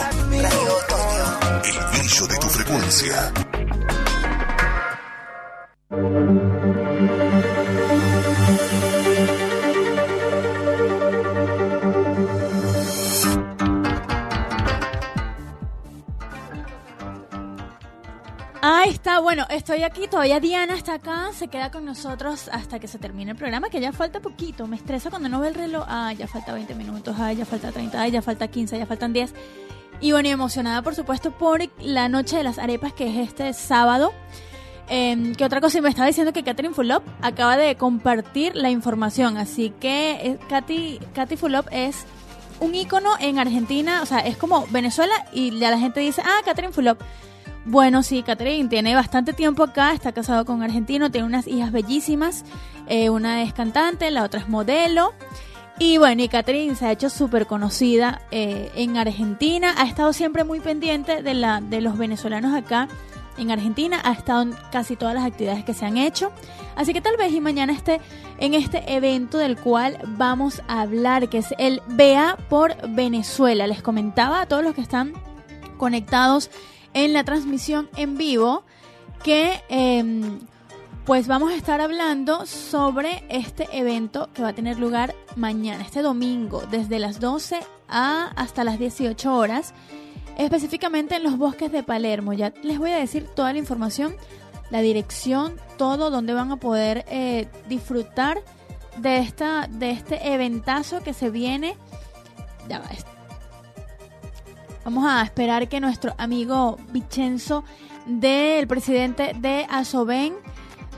El brillo de tu frecuencia. Bueno, estoy aquí, todavía Diana está acá, se queda con nosotros hasta que se termine el programa, que ya falta poquito, me estresa cuando no ve el reloj, ah, ya falta 20 minutos, ah, ya falta 30, ah, ya falta 15, ya faltan 10. Y bueno, y emocionada por supuesto por la noche de las arepas, que es este sábado. Eh, que otra cosa, y me estaba diciendo que Catherine Fulop acaba de compartir la información, así que eh, Katy, Katy Fulop es un ícono en Argentina, o sea, es como Venezuela y ya la gente dice, ah, Catherine Fulop Bueno, sí, Catherine tiene bastante tiempo acá, está casado con un argentino, tiene unas hijas bellísimas, eh, una es cantante, la otra es modelo. Y bueno, y Catherine se ha hecho súper conocida eh, en Argentina, ha estado siempre muy pendiente de, la, de los venezolanos acá en Argentina, ha estado en casi todas las actividades que se han hecho. Así que tal vez y mañana esté en este evento del cual vamos a hablar, que es el BA por Venezuela. Les comentaba a todos los que están conectados en la transmisión en vivo que em, pues vamos a estar hablando sobre este evento que va a tener lugar mañana, este domingo, desde las 12 a hasta las 18 horas, específicamente en los bosques de Palermo. Ya les voy a decir toda la información, la dirección, todo, donde van a poder eh, disfrutar de, esta, de este eventazo que se viene. Ya va, Vamos a esperar que nuestro amigo Vicenzo del presidente de Asoben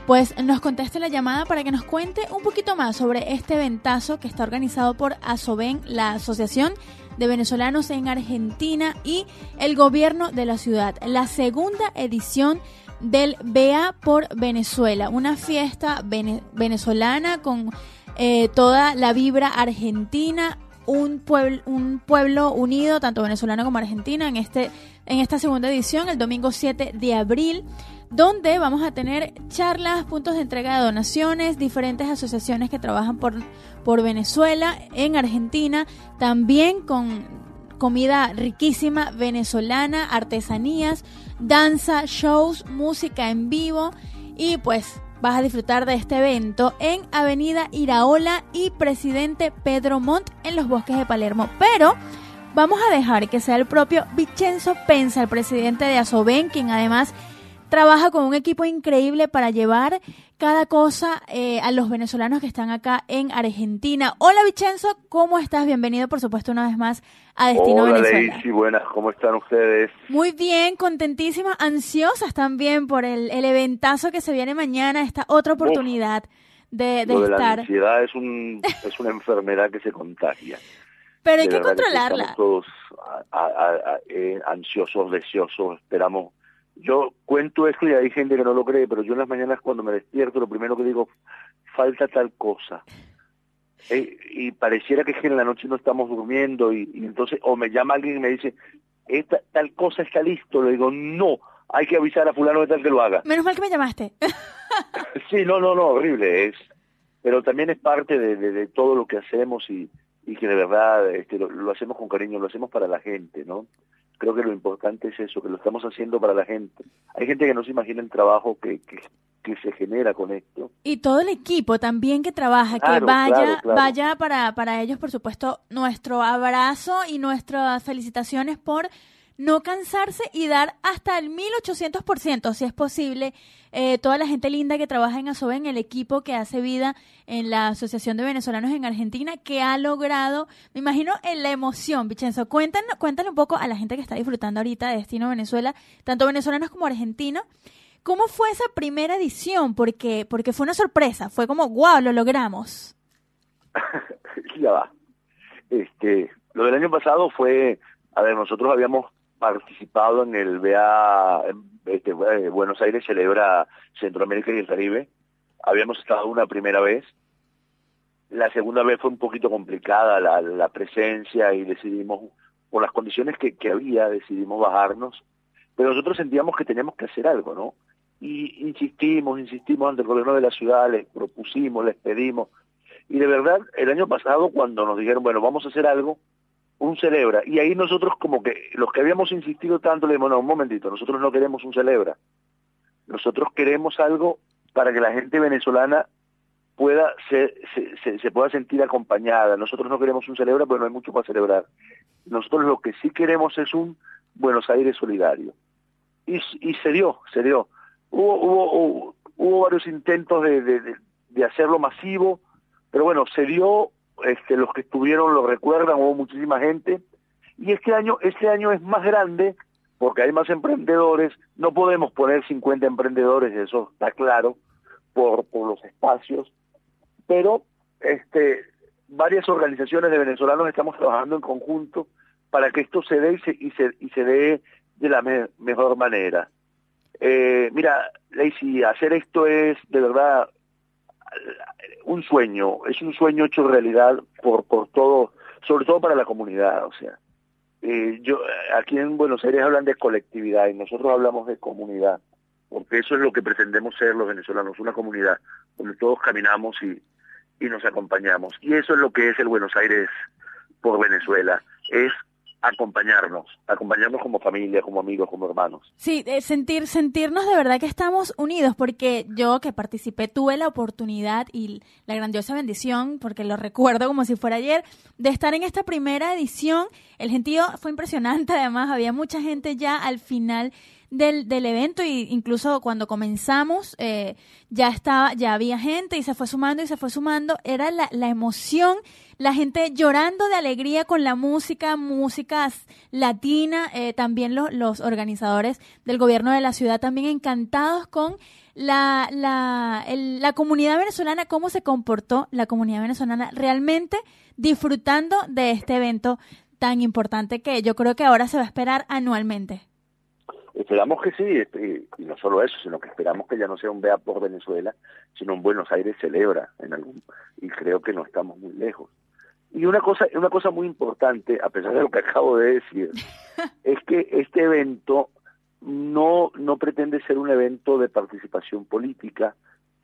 pues nos conteste la llamada para que nos cuente un poquito más sobre este eventazo que está organizado por Asoben, la Asociación de Venezolanos en Argentina y el gobierno de la ciudad. La segunda edición del BEA por Venezuela, una fiesta venezolana con eh, toda la vibra argentina, un pueblo, un pueblo unido, tanto venezolano como argentina, en, este, en esta segunda edición, el domingo 7 de abril, donde vamos a tener charlas, puntos de entrega de donaciones, diferentes asociaciones que trabajan por, por Venezuela, en Argentina, también con comida riquísima venezolana, artesanías, danza, shows, música en vivo y pues vas a disfrutar de este evento en Avenida Iraola y Presidente Pedro Montt en los bosques de Palermo. Pero vamos a dejar que sea el propio Vicenzo Pensa, el presidente de Asoben, quien además trabaja con un equipo increíble para llevar cada cosa eh, a los venezolanos que están acá en Argentina. Hola Vicenzo, ¿cómo estás? Bienvenido por supuesto una vez más a Destino Hola, Venezuela. Hola buenas, ¿cómo están ustedes? Muy bien, contentísimas, ansiosas también por el, el eventazo que se viene mañana, esta otra oportunidad de, de Lo de estar. La ansiedad es, un, es una enfermedad que se contagia. Pero hay De que controlarla. estamos todos a- a- a- eh, ansiosos, deseosos, esperamos. Yo cuento esto y hay gente que no lo cree, pero yo en las mañanas cuando me despierto lo primero que digo, falta tal cosa. Eh, y pareciera que es que en la noche no estamos durmiendo y, y entonces o me llama alguien y me dice, esta tal cosa está listo, le digo, no, hay que avisar a fulano de tal que lo haga. Menos mal que me llamaste. Sí, no, no, no, horrible es. Pero también es parte de, de- de todo lo que hacemos y, y que de verdad este, lo, lo hacemos con cariño, lo hacemos para la gente, ¿no? Creo que lo importante es eso, que lo estamos haciendo para la gente. Hay gente que no se imagina el trabajo que, que, que se genera con esto. Y todo el equipo también que trabaja, que vaya, claro, claro. vaya para, para ellos, por supuesto, nuestro abrazo y nuestras felicitaciones por no cansarse y dar hasta el 1800%, si es posible, eh, toda la gente linda que trabaja en Asoben, el equipo que hace vida en la Asociación de Venezolanos en Argentina, que ha logrado, me imagino, en la emoción, Vicenzo, cuéntanos, cuéntale un poco a la gente que está disfrutando ahorita de Destino Venezuela, tanto venezolanos como argentinos, ¿Cómo fue esa primera edición? Porque, porque fue una sorpresa, fue como, wow, lo logramos. ya va. Este, lo del año pasado fue, a ver, nosotros habíamos participado en el BA, este, eh, Buenos Aires celebra Centroamérica y el Caribe. Habíamos estado una primera vez. La segunda vez fue un poquito complicada la, la presencia y decidimos, por las condiciones que, que había, decidimos bajarnos. Pero nosotros sentíamos que teníamos que hacer algo, ¿no? Y insistimos, insistimos ante el gobierno de la ciudad, les propusimos, les pedimos. Y de verdad, el año pasado, cuando nos dijeron, bueno, vamos a hacer algo, un celebra. Y ahí nosotros como que, los que habíamos insistido tanto, le dijimos, no, un momentito, nosotros no queremos un celebra. Nosotros queremos algo para que la gente venezolana pueda se, se, se, pueda sentir acompañada. Nosotros no queremos un celebra porque no hay mucho para celebrar. Nosotros lo que sí queremos es un Buenos Aires solidario. Y, se dio, se dio. Hubo, hubo, hubo, hubo varios intentos de, de hacerlo masivo, pero bueno, se dio, este, los que estuvieron lo recuerdan, hubo muchísima gente, y este año, este año es más grande porque hay más emprendedores, no podemos poner 50 emprendedores, eso está claro, por, por los espacios, pero este, varias organizaciones de venezolanos estamos trabajando en conjunto para que esto se dé y se, y se, y se dé de la me, mejor manera. Eh, mira, Lacey, hacer esto es de verdad un sueño, es un sueño hecho realidad por, por todo, sobre todo para la comunidad, o sea. Eh, yo aquí en Buenos Aires hablan de colectividad y nosotros hablamos de comunidad, porque eso es lo que pretendemos ser los venezolanos, una comunidad donde todos caminamos y, y nos acompañamos. Y eso es lo que es el Buenos Aires por Venezuela, es acompañarnos, acompañarnos como familia, como amigos, como hermanos. Sí, sentir, sentirnos de verdad que estamos unidos, porque yo que participé tuve la oportunidad y la grandiosa bendición, porque lo recuerdo como si fuera ayer, de estar en esta primera edición. El gentío fue impresionante, además había mucha gente ya al final del, del evento e incluso cuando comenzamos eh, ya estaba ya había gente y se fue sumando y se fue sumando era la, la emoción la gente llorando de alegría con la música música latina eh, también los organizadores del gobierno de la ciudad también encantados con la, la, el- la comunidad venezolana, cómo se comportó la comunidad venezolana realmente disfrutando de este evento tan importante que yo creo que ahora se va a esperar anualmente. Esperamos que sí, este, y no solo eso, sino que esperamos que ya no sea un vea por Venezuela, sino un Buenos Aires celebra en algún, y creo que no estamos muy lejos. Y una cosa, una cosa muy importante, a pesar de lo que acabo de decir, es que este evento no, no pretende ser un evento de participación política,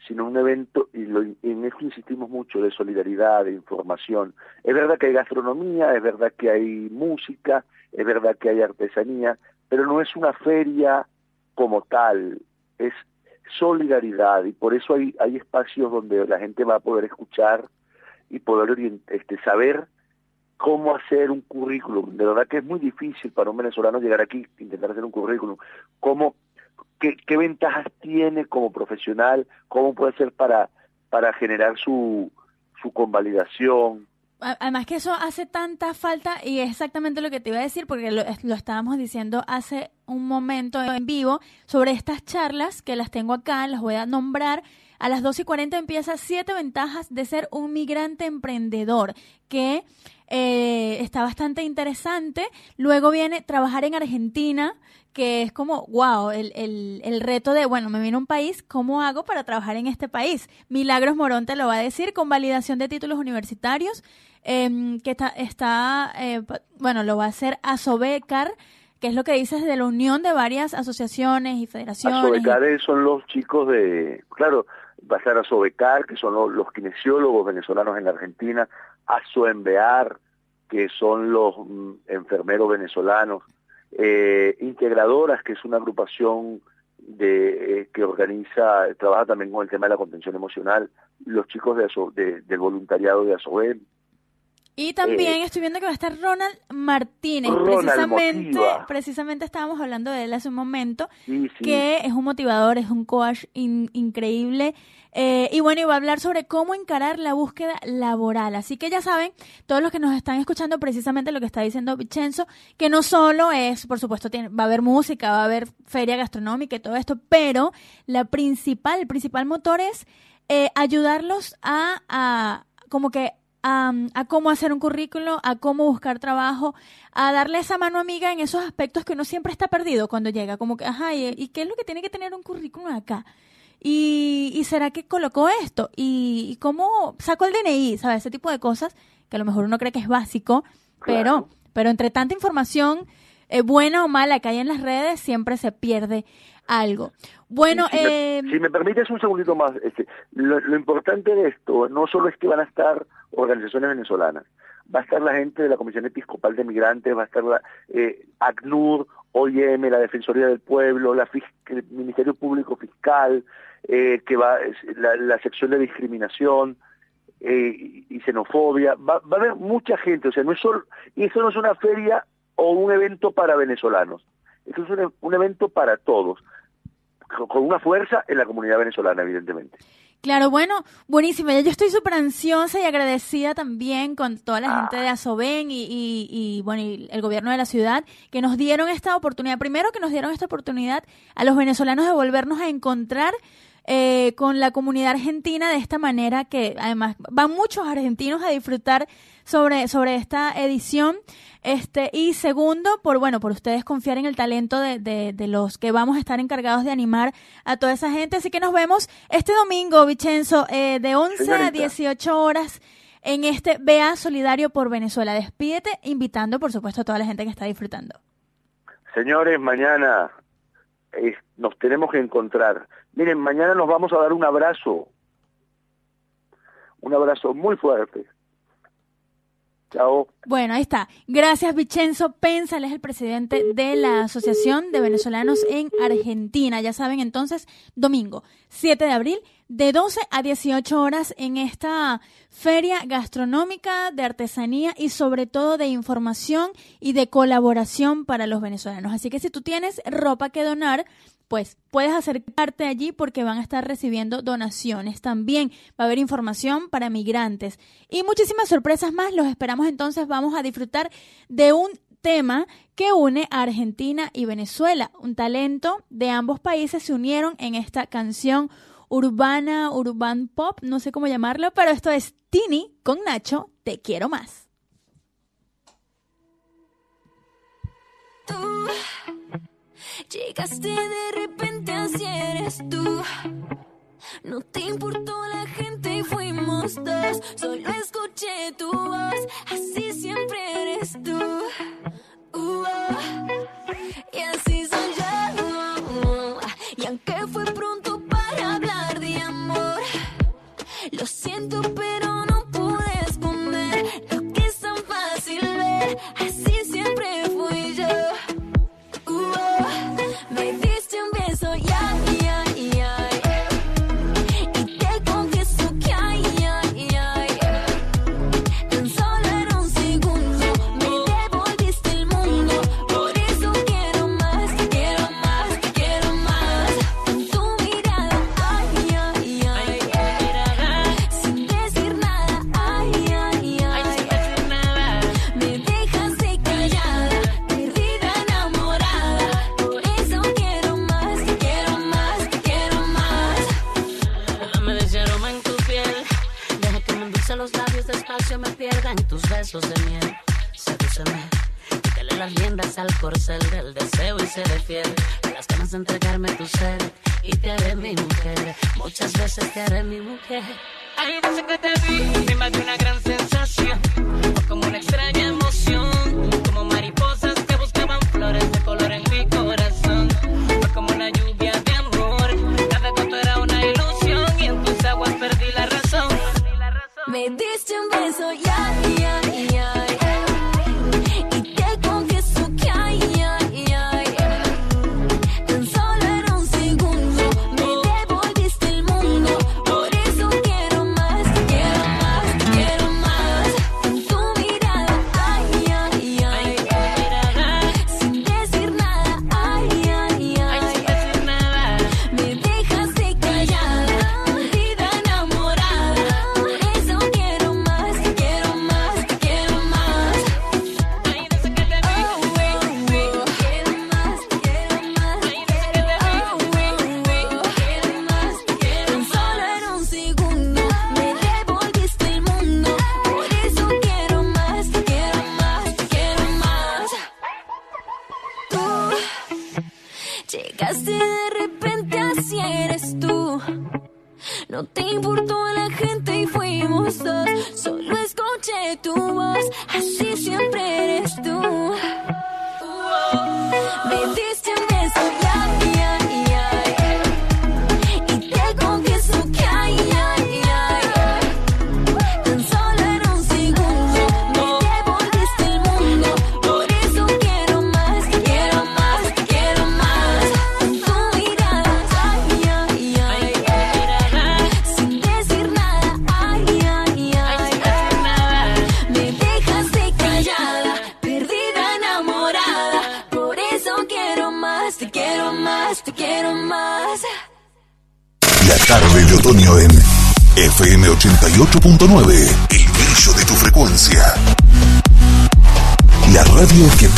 sino un evento, y lo- en eso insistimos mucho, de solidaridad, de información. Es verdad que hay gastronomía, es verdad que hay música, es verdad que hay artesanía, pero no es una feria como tal, es solidaridad, y por eso hay, hay espacios donde la gente va a poder escuchar y poder este, saber cómo hacer un currículum. De verdad que es muy difícil para un venezolano llegar aquí e intentar hacer un currículum. Cómo, qué, qué ventajas tiene como profesional, cómo puede ser para, para generar su, su convalidación. Además que eso hace tanta falta y es exactamente lo que te iba a decir porque lo estábamos diciendo hace un momento en vivo sobre estas charlas que las tengo acá, las voy a nombrar. A las 2 y 40 empieza siete ventajas de ser un migrante emprendedor, que eh, está bastante interesante. Luego viene trabajar en Argentina, que es como, wow, el, el, el reto de, bueno, me viene un país, ¿cómo hago para trabajar en este país? Milagros Morón te lo va a decir, con validación de títulos universitarios, em, que está, está eh, bueno, lo va a hacer Asobecar, que es lo que dices de la unión de varias asociaciones y federaciones. Asobecar son los chicos de, claro, va a estar Asobecar, que son los, kinesiólogos venezolanos en la Argentina, Asoembear, que son los mm, enfermeros venezolanos, eh, Integradoras, que es una agrupación de eh, que organiza, trabaja también con el tema de la contención emocional, los chicos de, de- del voluntariado de Asobem, Y también Eh, estoy viendo que va a estar Ronald Martínez. Ronald precisamente, motiva. precisamente estábamos hablando de él hace un momento, Sí, sí. que es un motivador, es un coach in- increíble. Eh, y bueno, y va a hablar sobre cómo encarar la búsqueda laboral. Así que ya saben, todos los que nos están escuchando, precisamente lo que está diciendo Vincenzo, que no solo es, por supuesto, tiene, va a haber música, va a haber feria gastronómica y todo esto, pero la principal, el principal motor es eh, ayudarlos a, a como que a, a cómo hacer un currículo, a cómo buscar trabajo, a darle esa mano amiga en esos aspectos que uno siempre está perdido cuando llega, como que, ajá, ¿y, y qué es lo que tiene que tener un currículum acá? ¿Y, y será que colocó esto? ¿Y, y cómo sacó el DNI? ¿Sabes? Ese tipo de cosas que a lo mejor uno cree que es básico, pero, pero entre tanta información, eh, buena o mala que hay en las redes, siempre se pierde algo. Bueno, si, me, eh, si me permites un segundito más, este, lo, lo importante de esto no solo es que van a estar organizaciones venezolanas, va a estar la gente de la Comisión Episcopal de Migrantes, va a estar la eh, ACNUR, OIM, la Defensoría del Pueblo, la Fis- el Ministerio Público Fiscal, eh, que va la, la sección de discriminación eh, y, y xenofobia, va, va a haber mucha gente, o sea, no es solo, y eso no es una feria o un evento para venezolanos, eso es un, un evento para todos con- una fuerza en la comunidad venezolana, evidentemente. Claro, bueno, buenísimo. Yo estoy súper ansiosa y agradecida también con toda la gente de Asoben y, y, y, bueno, y el gobierno de la ciudad que nos dieron esta oportunidad. Primero que nos dieron esta oportunidad a los venezolanos de volvernos a encontrar eh, con la comunidad argentina de esta manera que además van muchos argentinos a disfrutar sobre, sobre esta edición. Este, y segundo, por bueno, por ustedes confiar en el talento de, de, de los que vamos a estar encargados de animar a toda esa gente. Así que nos vemos este domingo, Vicenzo, eh, de 11 a Señorita. 18 horas en este BA Solidario por Venezuela. Despídete invitando, por supuesto, a toda la gente que está disfrutando. Señores, mañana eh, nos tenemos que encontrar. Miren, mañana nos vamos a dar un abrazo. Un abrazo muy fuerte. Bueno, ahí está. Gracias, Vicenzo Pensa, él es el presidente de la Asociación de Venezolanos en Argentina. Ya saben, entonces, domingo 7 de abril, de 12 a 18 horas en esta feria gastronómica de artesanía y sobre todo de información y de colaboración para los venezolanos. Así que si tú tienes ropa que donar, pues puedes acercarte allí porque van a estar recibiendo donaciones también. Va a haber información para migrantes y muchísimas sorpresas más. Los esperamos entonces. Vamos a disfrutar de un tema que une a Argentina y Venezuela. Un talento de ambos países se unieron en esta canción urbana, urban pop, no sé cómo llamarlo, pero esto es Tini con Nacho, Te quiero más. Tú llegaste de repente, así eres tú. No te importó la gente y fuimos dos. Solo escuché tu voz, así siempre eres tú. Uh, oh. Y así lo siento, pero no pude esconder lo que es tan fácil ver. Así siempre fui yo. Uh, oh.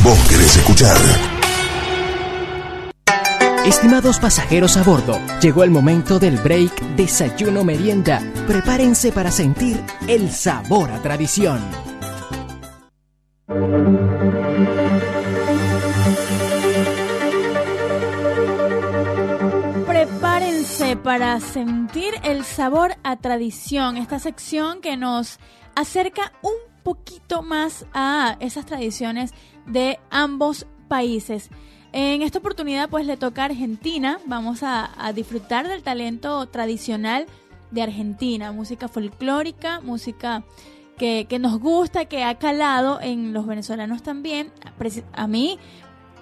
Vos querés escuchar. Estimados pasajeros a bordo, llegó el momento del break desayuno merienda. Prepárense para sentir el sabor a tradición. Prepárense para sentir el sabor a tradición, esta sección que nos acerca un más a esas tradiciones de ambos países. En esta oportunidad pues le toca a Argentina, vamos a, disfrutar del talento tradicional de Argentina, música folclórica, música que, que nos gusta, que ha calado en los venezolanos también. A mí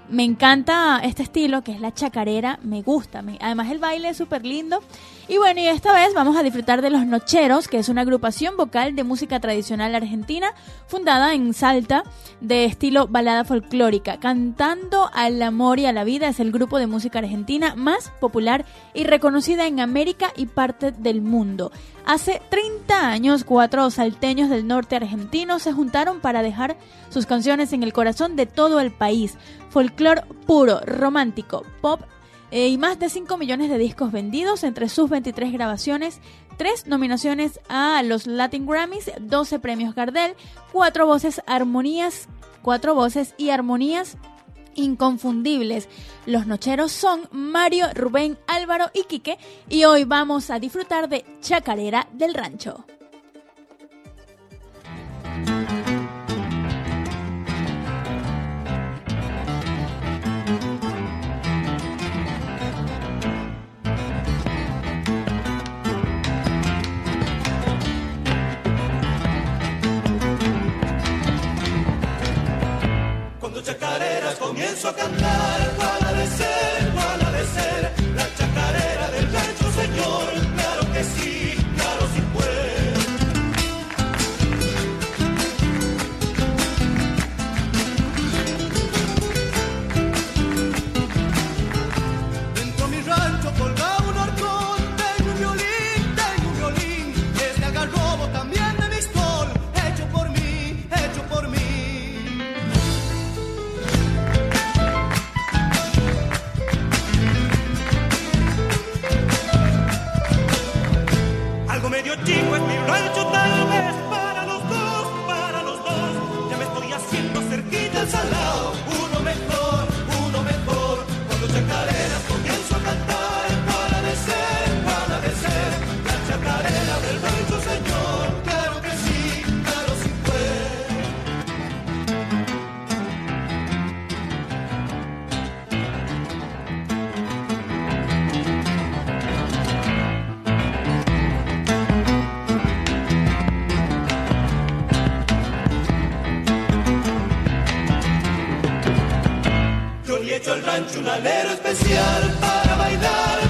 me encanta este estilo que es la chacarera, me gusta. además el baile es súper lindo. Y bueno, y esta vez vamos a disfrutar de Los Nocheros, que es una agrupación vocal de música tradicional argentina fundada en Salta de estilo balada folclórica. Cantando al amor y a la vida es el grupo de música argentina más popular y reconocida en América y parte del mundo. Hace 30 años, cuatro salteños del norte argentino se juntaron para dejar sus canciones en el corazón de todo el país. Folclor puro, romántico, pop eh, y más de 5 millones de discos vendidos entre sus 23 grabaciones, 3 nominaciones a los Latin Grammys, 12 premios Gardel, 4 voces armonías, 4 voces y armonías inconfundibles. Los nocheros son Mario, Rubén, Álvaro y Quique y hoy vamos a disfrutar de Chacarera del Rancho. Comienzo a cantar, hecho al rancho un alero especial para bailar,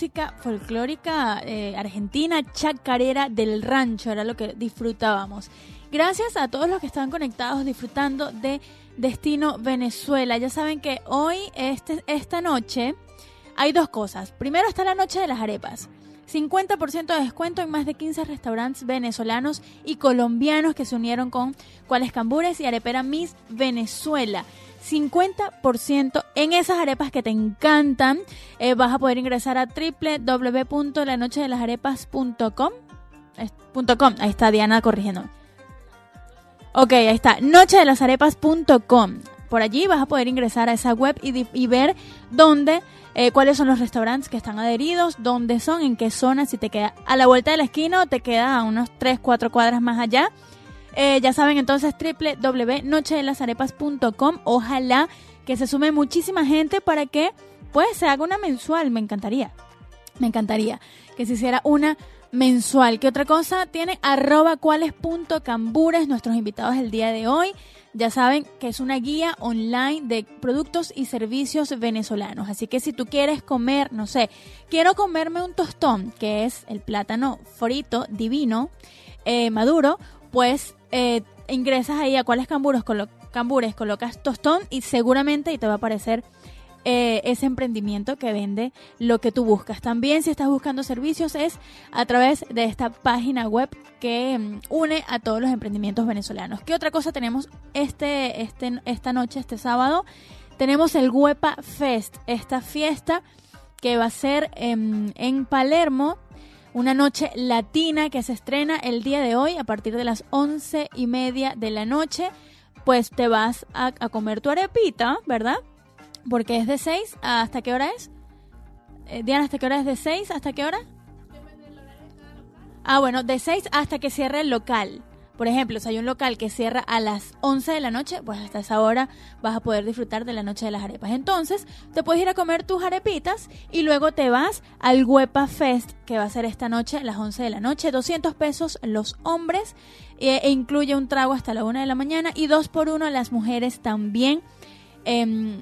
música folclórica eh, argentina, chacarera del rancho, era lo que disfrutábamos. Gracias a todos los que están conectados disfrutando de Destino Venezuela. Ya saben que hoy, este, esta noche, hay dos cosas. Primero está la noche de las arepas. 50% de descuento en más de 15 restaurantes venezolanos y colombianos que se unieron con Cuales Cambures y Arepera Miss Venezuela. 50% en esas arepas que te encantan. Eh, vas a poder ingresar a www.lanochedelasarepas.com es .com. Ahí está Diana corrigiendo. Ok, ahí está. Nochedelasarepas.com. Por allí vas a poder ingresar a esa web y, y ver dónde, eh, cuáles son los restaurantes que están adheridos, dónde son, en qué zona, si te queda a la vuelta de la esquina o te queda a unos 3, 4 cuadras más allá. Eh, ya saben entonces www.nochedelasarepas.com. Ojalá que se sume muchísima gente para que pues se haga una mensual. Me encantaría. Me encantaría que se hiciera una mensual. ¿Qué otra cosa? Tiene arroba cuáles punto cambures nuestros invitados el día de hoy. Ya saben que es una guía online de productos y servicios venezolanos. Así que si tú quieres comer, no sé, quiero comerme un tostón, que es el plátano frito divino, eh, maduro, pues eh, ingresas ahí a cuáles camburos, colo- cambures, colocas tostón y seguramente y te va a aparecer eh, ese emprendimiento que vende lo que tú buscas. También si estás buscando servicios es a través de esta página web que mm, une a todos los emprendimientos venezolanos. ¿Qué otra cosa tenemos este, este, esta noche, este sábado? Tenemos el Huepa Fest, esta fiesta que va a ser em, en Palermo, una noche latina que se estrena el día de hoy a partir de las once y media de la noche. Pues te vas a, a comer tu arepita, ¿verdad? Porque es de 6 hasta qué hora es? Eh, Diana, ¿hasta qué hora es de 6 hasta qué hora? Ah, bueno, de 6 hasta que cierre el local. Por ejemplo, si hay un local que cierra a las 11 de la noche, pues hasta esa hora vas a poder disfrutar de la noche de las arepas. Entonces, te puedes ir a comer tus arepitas y luego te vas al Huepa Fest, que va a ser esta noche a las 11 de la noche. 200 pesos los hombres eh, e incluye un trago hasta la 1 de la mañana y 2 por 1 las mujeres también. Em,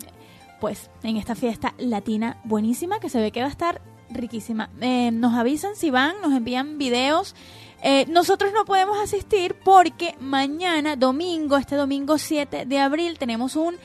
pues en esta fiesta latina buenísima que se ve que va a estar riquísima. Eh, nos avisan si van, nos envían videos. Eh, nosotros no podemos asistir porque mañana, domingo, este domingo 7 de abril, tenemos un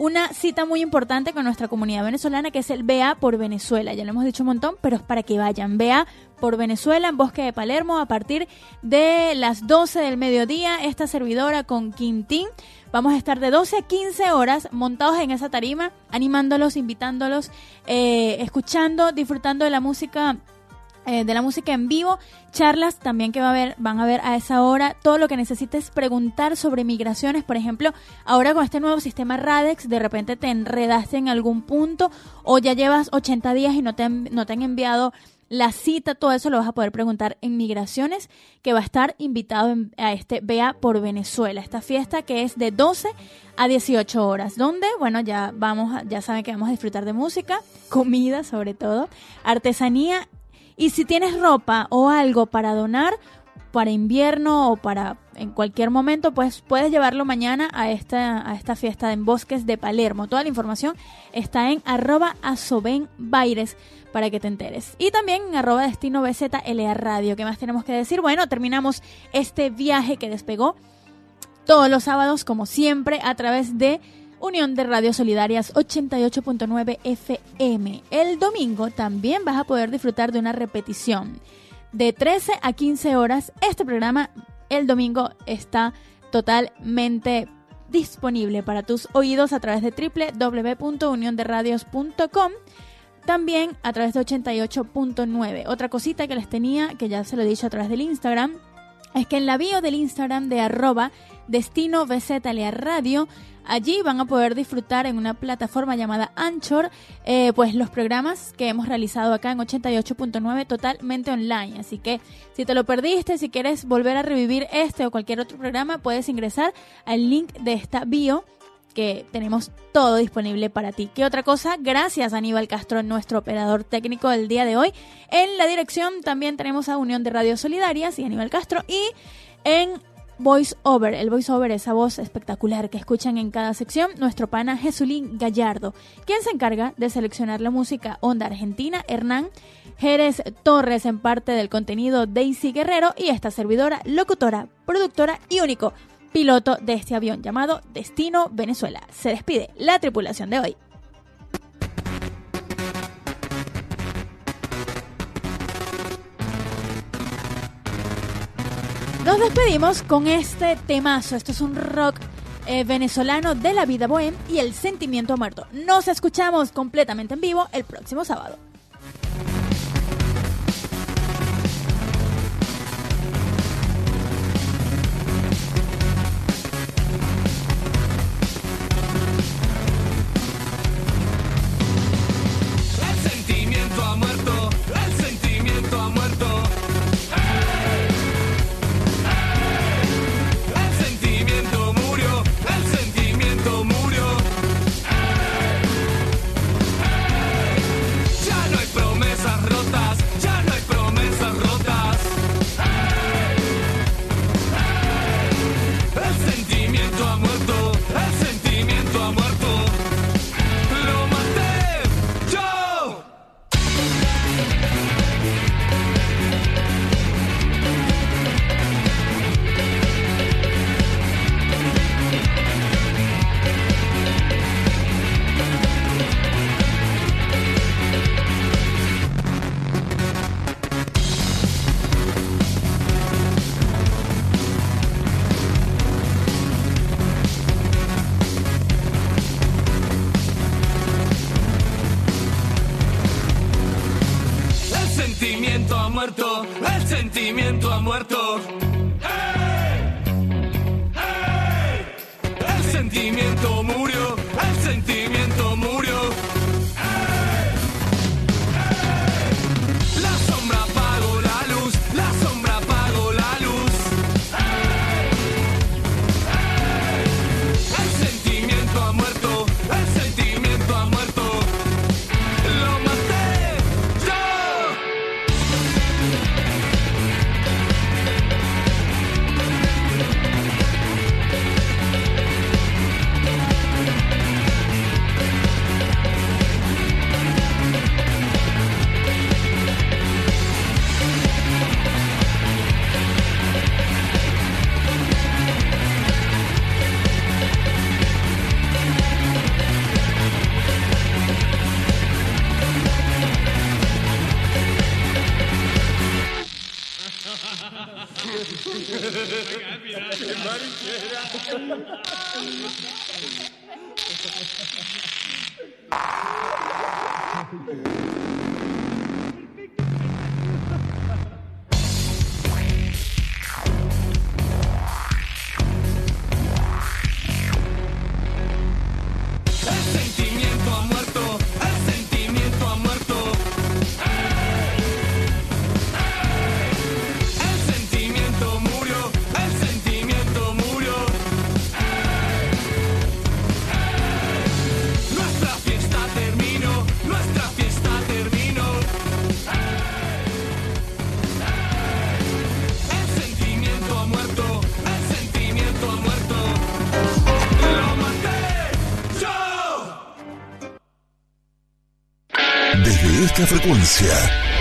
una cita muy importante con nuestra comunidad venezolana que es el BA por Venezuela. Ya lo hemos dicho un montón, pero es para que vayan. BA por Venezuela en Bosque de Palermo a partir de las 12 del mediodía. Esta servidora con Quintín. Vamos a estar de 12 a 15 horas montados en esa tarima, animándolos, invitándolos, eh, escuchando, disfrutando de la música eh, de la música en vivo, charlas también que va a haber, van a ver a esa hora, todo lo que necesites preguntar sobre migraciones, por ejemplo, ahora con este nuevo sistema Radex, de repente te enredaste en algún punto o ya llevas 80 días y no te, han- no te han enviado la cita, todo eso lo vas a poder preguntar en Migraciones, que va a estar invitado a este Vea por Venezuela, esta fiesta que es de 12 a 18 horas, donde, bueno, ya vamos, ya saben que vamos a disfrutar de música, comida sobre todo, artesanía y si tienes ropa o algo para donar para invierno o para en cualquier momento, pues puedes llevarlo mañana a esta, a esta fiesta en Bosques de Palermo. Toda la información está en arroba asobenbaires para que te enteres. Y también en arroba destino BZLA Radio. ¿Qué más tenemos que decir? Bueno, terminamos este viaje que despegó todos los sábados, como siempre, a través de Unión de Radio Solidarias 88.9 FM. El domingo también vas a poder disfrutar de una repetición. De 13 a 15 horas, este programa el domingo está totalmente disponible para tus oídos a través de www.unionderadios.com también a través de 88.9. Otra cosita que les tenía, que ya se lo he dicho a través del Instagram, es que en la bio del Instagram de arroba destino BZLA Radio, allí van a poder disfrutar en una plataforma llamada Anchor, eh, pues los programas que hemos realizado acá en 88.9 totalmente online. Así que si te lo perdiste, si quieres volver a revivir este o cualquier otro programa, puedes ingresar al link de esta bio que tenemos todo disponible para ti. ¿Qué otra cosa? Gracias Aníbal Castro, nuestro operador técnico del día de hoy. En la dirección también tenemos a Unión de Radio Solidarias y Aníbal Castro. Y en Voice Over, el Voice Over, esa voz espectacular que escuchan en cada sección, nuestro pana Jesulín Gallardo, quien se encarga de seleccionar la música onda argentina, Hernán Jerez Torres en parte del contenido Daisy Guerrero y esta servidora, locutora, productora y único piloto de este avión llamado Destino Venezuela. Se despide la tripulación de hoy. Nos despedimos con este temazo. Esto es un rock eh, venezolano de la vida bohem y el sentimiento muerto. Nos escuchamos completamente en vivo el próximo sábado.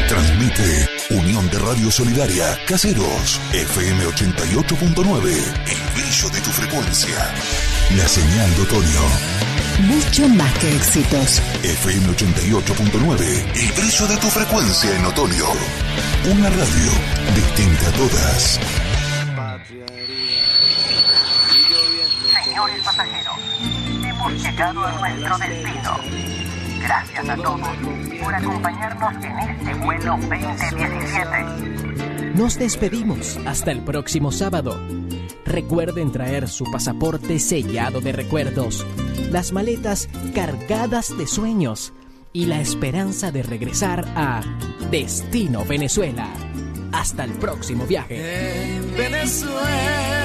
Transmite Unión de Radio Solidaria Caseros, FM 88.9, el brillo de tu frecuencia. La señal de otoño, Mucho más que éxitos. FM 88.9, el brillo de tu frecuencia en otoño. Una radio distinta a todas. Señores pasajeros, hemos llegado a nuestro destino. Gracias a todos por acompañarnos en este vuelo 2017. Nos despedimos hasta el próximo sábado. Recuerden traer su pasaporte sellado de recuerdos, las maletas cargadas de sueños y la esperanza de regresar a Destino Venezuela. Hasta el próximo viaje. Venezuela.